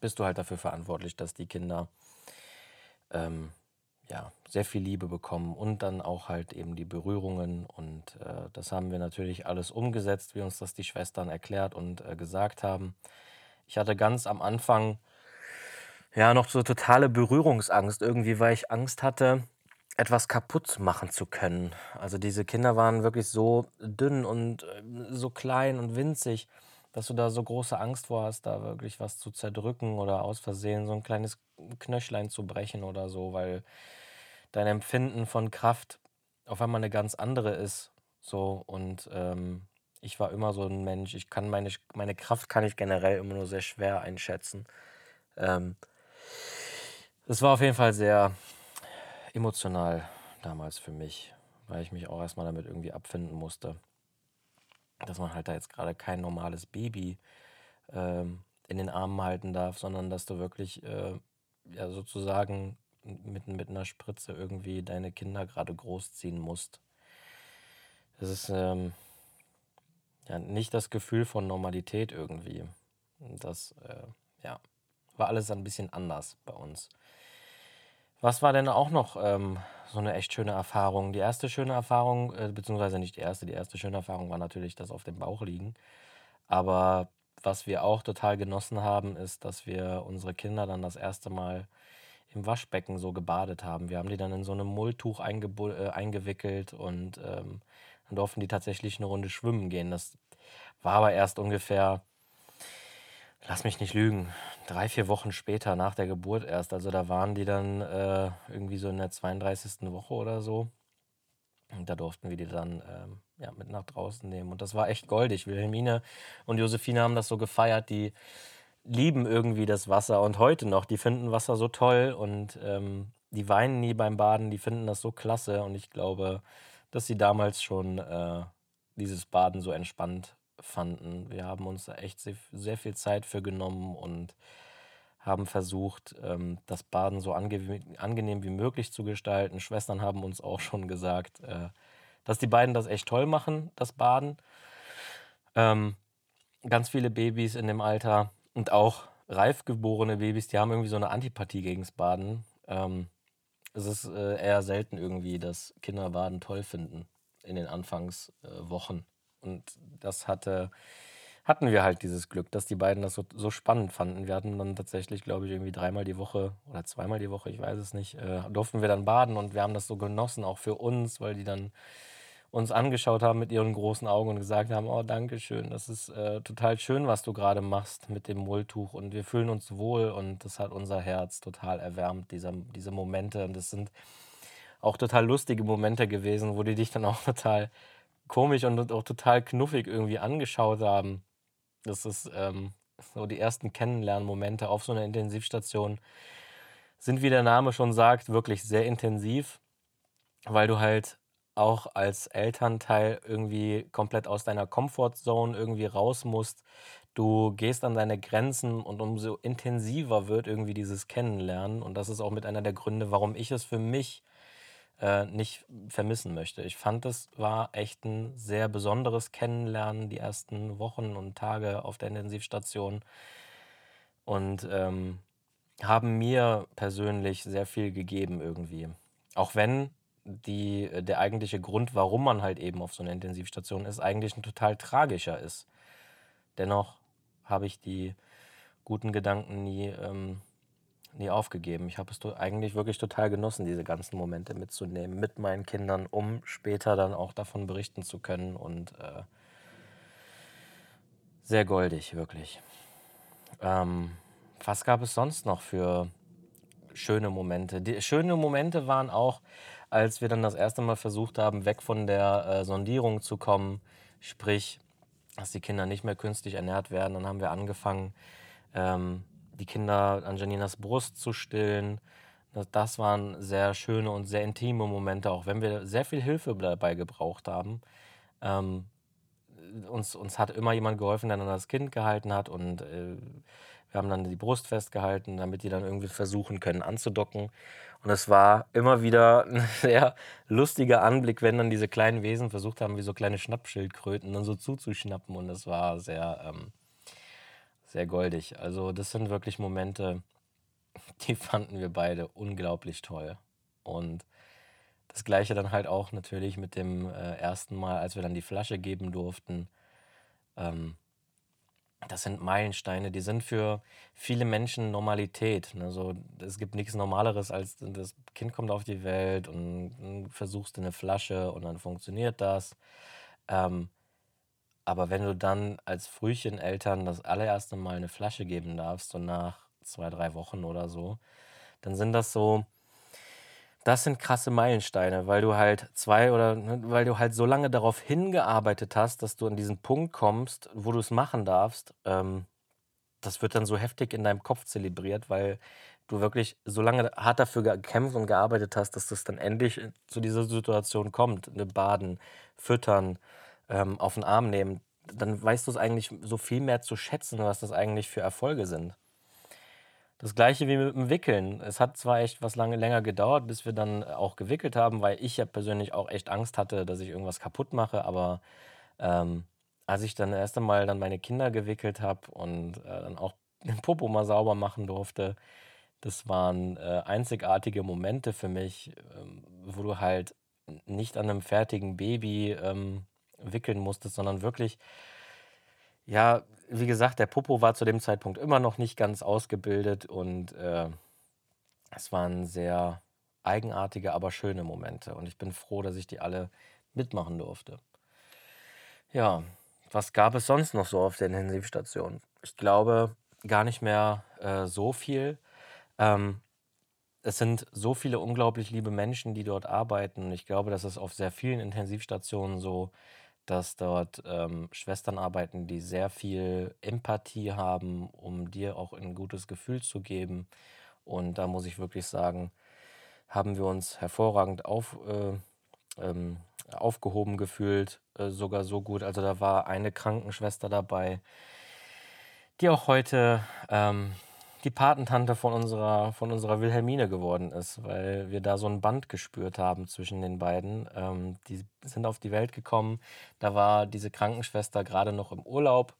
bist du halt dafür verantwortlich, dass die Kinder ähm, ja, sehr viel Liebe bekommen und dann auch halt eben die Berührungen. Und äh, das haben wir natürlich alles umgesetzt, wie uns das die Schwestern erklärt und äh, gesagt haben. Ich hatte ganz am Anfang ja noch so totale Berührungsangst irgendwie, weil ich Angst hatte, etwas kaputt machen zu können. Also diese Kinder waren wirklich so dünn und äh, so klein und winzig, dass du da so große Angst vor hast, da wirklich was zu zerdrücken oder aus Versehen so ein kleines Knöchlein zu brechen oder so, weil dein Empfinden von Kraft auf einmal eine ganz andere ist. So und ähm, ich war immer so ein Mensch. Ich kann meine, meine Kraft kann ich generell immer nur sehr schwer einschätzen. Ähm, es war auf jeden Fall sehr emotional damals für mich, weil ich mich auch erstmal damit irgendwie abfinden musste, dass man halt da jetzt gerade kein normales Baby ähm, in den Armen halten darf, sondern dass du wirklich äh, ja sozusagen mit, mit einer Spritze irgendwie deine Kinder gerade großziehen musst. Das ist ähm, ja nicht das Gefühl von Normalität irgendwie. Das äh, ja, war alles ein bisschen anders bei uns. Was war denn auch noch ähm, so eine echt schöne Erfahrung? Die erste schöne Erfahrung, äh, beziehungsweise nicht die erste, die erste schöne Erfahrung war natürlich das auf dem Bauch liegen. Aber was wir auch total genossen haben, ist, dass wir unsere Kinder dann das erste Mal im Waschbecken so gebadet haben. Wir haben die dann in so einem Mulltuch äh, eingewickelt und ähm, dann durften die tatsächlich eine Runde schwimmen gehen. Das war aber erst ungefähr Lass mich nicht lügen. Drei, vier Wochen später, nach der Geburt erst. Also da waren die dann äh, irgendwie so in der 32. Woche oder so. Und da durften wir die dann ähm, ja, mit nach draußen nehmen. Und das war echt goldig. Wilhelmine und Josephine haben das so gefeiert. Die lieben irgendwie das Wasser und heute noch. Die finden Wasser so toll und ähm, die weinen nie beim Baden. Die finden das so klasse. Und ich glaube, dass sie damals schon äh, dieses Baden so entspannt fanden. Wir haben uns echt sehr, sehr viel Zeit für genommen und haben versucht, ähm, das Baden so ange angenehm wie möglich zu gestalten. Schwestern haben uns auch schon gesagt, äh, dass die beiden das echt toll machen, das Baden. Ähm, ganz viele Babys in dem Alter und auch reif geborene Babys, die haben irgendwie so eine Antipathie gegen das Baden. Ähm, es ist äh, eher selten irgendwie, dass Kinder Baden toll finden in den Anfangswochen. Und das hatte, hatten wir halt dieses Glück, dass die beiden das so, so spannend fanden. Wir hatten dann tatsächlich, glaube ich, irgendwie dreimal die Woche oder zweimal die Woche, ich weiß es nicht, äh, durften wir dann baden und wir haben das so genossen, auch für uns, weil die dann uns angeschaut haben mit ihren großen Augen und gesagt haben: „Oh, danke schön. Das ist, äh, total schön, was du gerade machst mit dem Mulltuch und wir fühlen uns wohl.“ Und das hat unser Herz total erwärmt, dieser diese Momente. Und das sind auch total lustige Momente gewesen, wo die dich dann auch total komisch und auch total knuffig irgendwie angeschaut haben. Das ist, ähm, so die ersten Kennenlernmomente auf so einer Intensivstation sind, wie der Name schon sagt, wirklich sehr intensiv, weil du halt auch als Elternteil irgendwie komplett aus deiner Comfortzone irgendwie raus musst. Du gehst an deine Grenzen und umso intensiver wird irgendwie dieses Kennenlernen. Und das ist auch mit einer der Gründe, warum ich es für mich äh, nicht vermissen möchte. Ich fand, es war echt ein sehr besonderes Kennenlernen, die ersten Wochen und Tage auf der Intensivstation und ähm, haben mir persönlich sehr viel gegeben irgendwie. Auch wenn die, äh, der eigentliche Grund, warum man halt eben auf so einer Intensivstation ist, eigentlich ein total tragischer ist. Dennoch habe ich die guten Gedanken nie ähm, nie aufgegeben. Ich habe es eigentlich wirklich total genossen, diese ganzen Momente mitzunehmen mit meinen Kindern, um später dann auch davon berichten zu können und äh, sehr goldig, wirklich. Ähm, was gab es sonst noch für schöne Momente? Die schöne Momente waren auch, als wir dann das erste Mal versucht haben, weg von der äh, Sondierung zu kommen, sprich, dass die Kinder nicht mehr künstlich ernährt werden. Dann haben wir angefangen, ähm, die Kinder an Janinas Brust zu stillen. Das, waren sehr schöne und sehr intime Momente, auch wenn wir sehr viel Hilfe dabei gebraucht haben. Ähm, uns, uns hat immer jemand geholfen, der dann das Kind gehalten hat und äh, wir haben dann die Brust festgehalten, damit die dann irgendwie versuchen können anzudocken. Und es war immer wieder ein sehr lustiger Anblick, wenn dann diese kleinen Wesen versucht haben, wie so kleine Schnappschildkröten dann so zuzuschnappen. Und es war sehr, ähm, sehr goldig. Also das sind wirklich Momente, die fanden wir beide unglaublich toll. Und das gleiche dann halt auch natürlich mit dem äh, ersten Mal, als wir dann die Flasche geben durften. Ähm, das sind Meilensteine, die sind für viele Menschen Normalität. Also es gibt nichts Normaleres, als das Kind kommt auf die Welt und, und versuchst eine Flasche und dann funktioniert das. Ähm, aber wenn du dann als Frühcheneltern das allererste Mal eine Flasche geben darfst, so nach zwei, drei Wochen oder so, dann sind das so das sind krasse Meilensteine, weil du halt zwei oder ne, weil du halt so lange darauf hingearbeitet hast, dass du an diesen Punkt kommst, wo du es machen darfst. Ähm, das wird dann so heftig in deinem Kopf zelebriert, weil du wirklich so lange hart dafür gekämpft und gearbeitet hast, dass das dann endlich zu dieser Situation kommt. Ne, baden, füttern, ähm, auf den Arm nehmen, dann weißt du es eigentlich so viel mehr zu schätzen, was das eigentlich für Erfolge sind. Das gleiche wie mit dem Wickeln. Es hat zwar echt was lange länger gedauert, bis wir dann auch gewickelt haben, weil ich ja persönlich auch echt Angst hatte, dass ich irgendwas kaputt mache, aber ähm, als ich dann erst einmal dann meine Kinder gewickelt habe und äh, dann auch den Popo mal sauber machen durfte, das waren äh, einzigartige Momente für mich, ähm, wo du halt nicht an einem fertigen Baby ähm, wickeln musstest, sondern wirklich, ja, wie gesagt, der Popo war zu dem Zeitpunkt immer noch nicht ganz ausgebildet und äh, es waren sehr eigenartige, aber schöne Momente und ich bin froh, dass ich die alle mitmachen durfte. Ja, was gab es sonst noch so auf der Intensivstation? Ich glaube gar nicht mehr äh, so viel. Ähm, es sind so viele unglaublich liebe Menschen, die dort arbeiten. Ich glaube, das ist auf sehr vielen Intensivstationen so dass dort ähm, Schwestern arbeiten, die sehr viel Empathie haben, um dir auch ein gutes Gefühl zu geben. Und da muss ich wirklich sagen, haben wir uns hervorragend auf, äh, ähm, aufgehoben gefühlt, äh, sogar so gut. Also da war eine Krankenschwester dabei, die auch heute ähm, die Patentante von unserer, von unserer Wilhelmine geworden ist, weil wir da so ein Band gespürt haben zwischen den beiden. Ähm, die sind auf die Welt gekommen. Da war diese Krankenschwester gerade noch im Urlaub.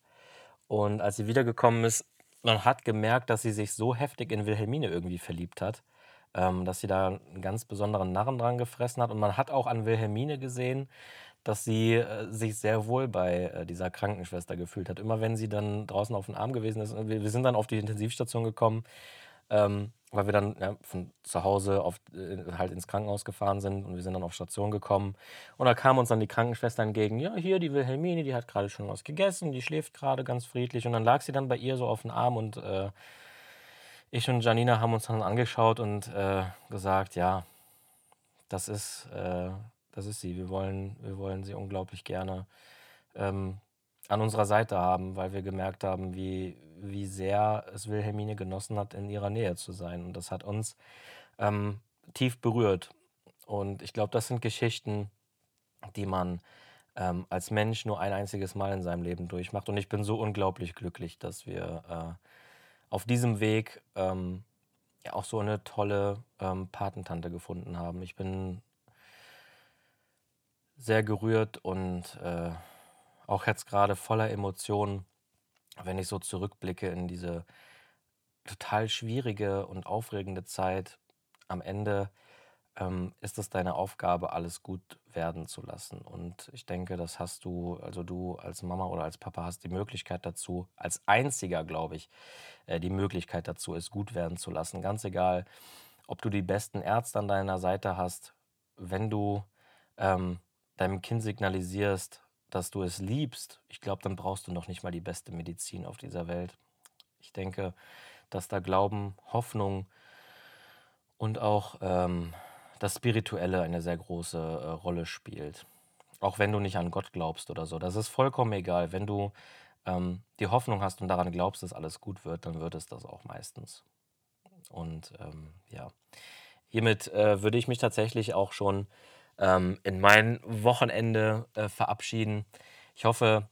Und als sie wiedergekommen ist, man hat gemerkt, dass sie sich so heftig in Wilhelmine irgendwie verliebt hat, ähm, dass sie da einen ganz besonderen Narren dran gefressen hat. Und man hat auch an Wilhelmine gesehen, dass sie äh, sich sehr wohl bei äh, dieser Krankenschwester gefühlt hat. Immer wenn sie dann draußen auf dem Arm gewesen ist, wir, wir sind dann auf die Intensivstation gekommen, ähm, weil wir dann ja, von zu Hause auf, äh, halt ins Krankenhaus gefahren sind und wir sind dann auf Station gekommen. Und da kam uns dann die Krankenschwester entgegen, ja, hier die Wilhelmine, die hat gerade schon was gegessen, die schläft gerade ganz friedlich. Und dann lag sie dann bei ihr so auf dem Arm und äh, ich und Janina haben uns dann angeschaut und äh, gesagt, ja, das ist, äh, das ist sie. Wir wollen, wir wollen sie unglaublich gerne ähm, an unserer Seite haben, weil wir gemerkt haben, wie, wie sehr es Wilhelmine genossen hat, in ihrer Nähe zu sein. Und das hat uns ähm, tief berührt. Und ich glaube, das sind Geschichten, die man ähm, als Mensch nur ein einziges Mal in seinem Leben durchmacht. Und ich bin so unglaublich glücklich, dass wir äh, auf diesem Weg ähm, ja auch so eine tolle ähm, Patentante gefunden haben. Ich bin sehr gerührt und äh, auch jetzt gerade voller Emotionen, wenn ich so zurückblicke in diese total schwierige und aufregende Zeit. Am Ende ähm, ist es deine Aufgabe, alles gut werden zu lassen. Und ich denke, das hast du, also du als Mama oder als Papa hast die Möglichkeit dazu, als einziger, glaube ich, äh, die Möglichkeit dazu, es gut werden zu lassen. Ganz egal, ob du die besten Ärzte an deiner Seite hast, wenn du ähm, deinem Kind signalisierst, dass du es liebst, ich glaube, dann brauchst du noch nicht mal die beste Medizin auf dieser Welt. Ich denke, dass da Glauben, Hoffnung und auch ähm, das Spirituelle eine sehr große äh, Rolle spielt. Auch wenn du nicht an Gott glaubst oder so. Das ist vollkommen egal. Wenn du ähm, die Hoffnung hast und daran glaubst, dass alles gut wird, dann wird es das auch meistens. Und ähm, ja, hiermit äh, würde ich mich tatsächlich auch schon ähm, in mein Wochenende äh, verabschieden. Ich hoffe,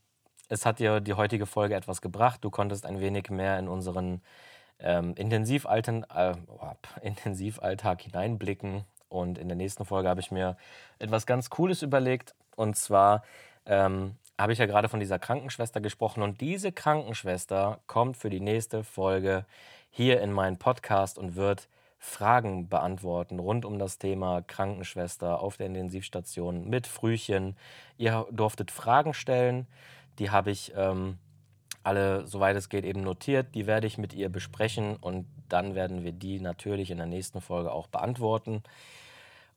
es hat dir die heutige Folge etwas gebracht. Du konntest ein wenig mehr in unseren ähm, Intensivallten, äh, Intensivalltag hineinblicken. Und in der nächsten Folge habe ich mir etwas ganz Cooles überlegt. Und zwar ähm, habe ich ja gerade von dieser Krankenschwester gesprochen. Und diese Krankenschwester kommt für die nächste Folge hier in meinen Podcast und wird Fragen beantworten rund um das Thema Krankenschwester auf der Intensivstation mit Frühchen. Ihr durftet Fragen stellen, die habe ich ähm, alle, soweit es geht, eben notiert. Die werde ich mit ihr besprechen und dann werden wir die natürlich in der nächsten Folge auch beantworten.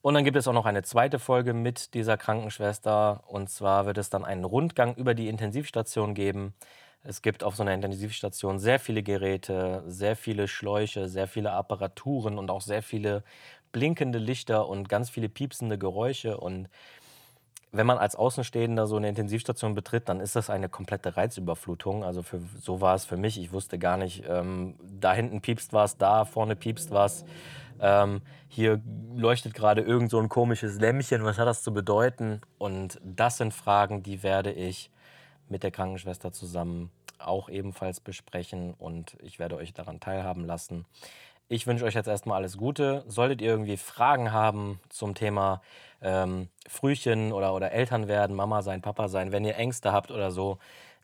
Und dann gibt es auch noch eine zweite Folge mit dieser Krankenschwester. Und zwar wird es dann einen Rundgang über die Intensivstation geben. Es gibt auf so einer Intensivstation sehr viele Geräte, sehr viele Schläuche, sehr viele Apparaturen und auch sehr viele blinkende Lichter und ganz viele piepsende Geräusche. Und wenn man als Außenstehender so eine Intensivstation betritt, dann ist das eine komplette Reizüberflutung. Also für, so war es für mich. Ich wusste gar nicht, ähm, da hinten piepst was, da vorne piepst was. Ähm, hier leuchtet gerade irgend so ein komisches Lämpchen. Was hat das zu bedeuten? Und das sind Fragen, die werde ich mit der Krankenschwester zusammen auch ebenfalls besprechen und ich werde euch daran teilhaben lassen. Ich wünsche euch jetzt erstmal alles Gute. Solltet ihr irgendwie Fragen haben zum Thema ähm, Frühchen oder, oder Eltern werden, Mama sein, Papa sein, wenn ihr Ängste habt oder so,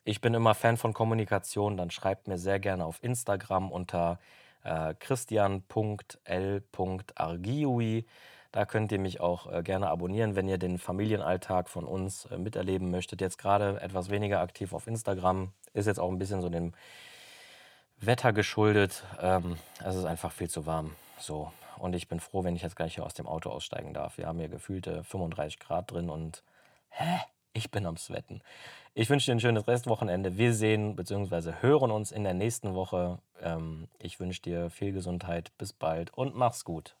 ich bin immer Fan von Kommunikation, dann schreibt mir sehr gerne auf Instagram unter äh, christian.l.argiui. Da könnt ihr mich auch äh, gerne abonnieren, wenn ihr den Familienalltag von uns äh, miterleben möchtet. Jetzt gerade etwas weniger aktiv auf Instagram. Ist jetzt auch ein bisschen so dem Wetter geschuldet. Ähm, es ist einfach viel zu warm. So. Und ich bin froh, wenn ich jetzt gleich hier aus dem Auto aussteigen darf. Wir haben hier gefühlte 35 Grad drin und hä? Ich bin am Sweaten. Ich wünsche dir ein schönes Restwochenende. Wir sehen bzw. hören uns in der nächsten Woche. Ähm, ich wünsche dir viel Gesundheit. Bis bald und mach's gut.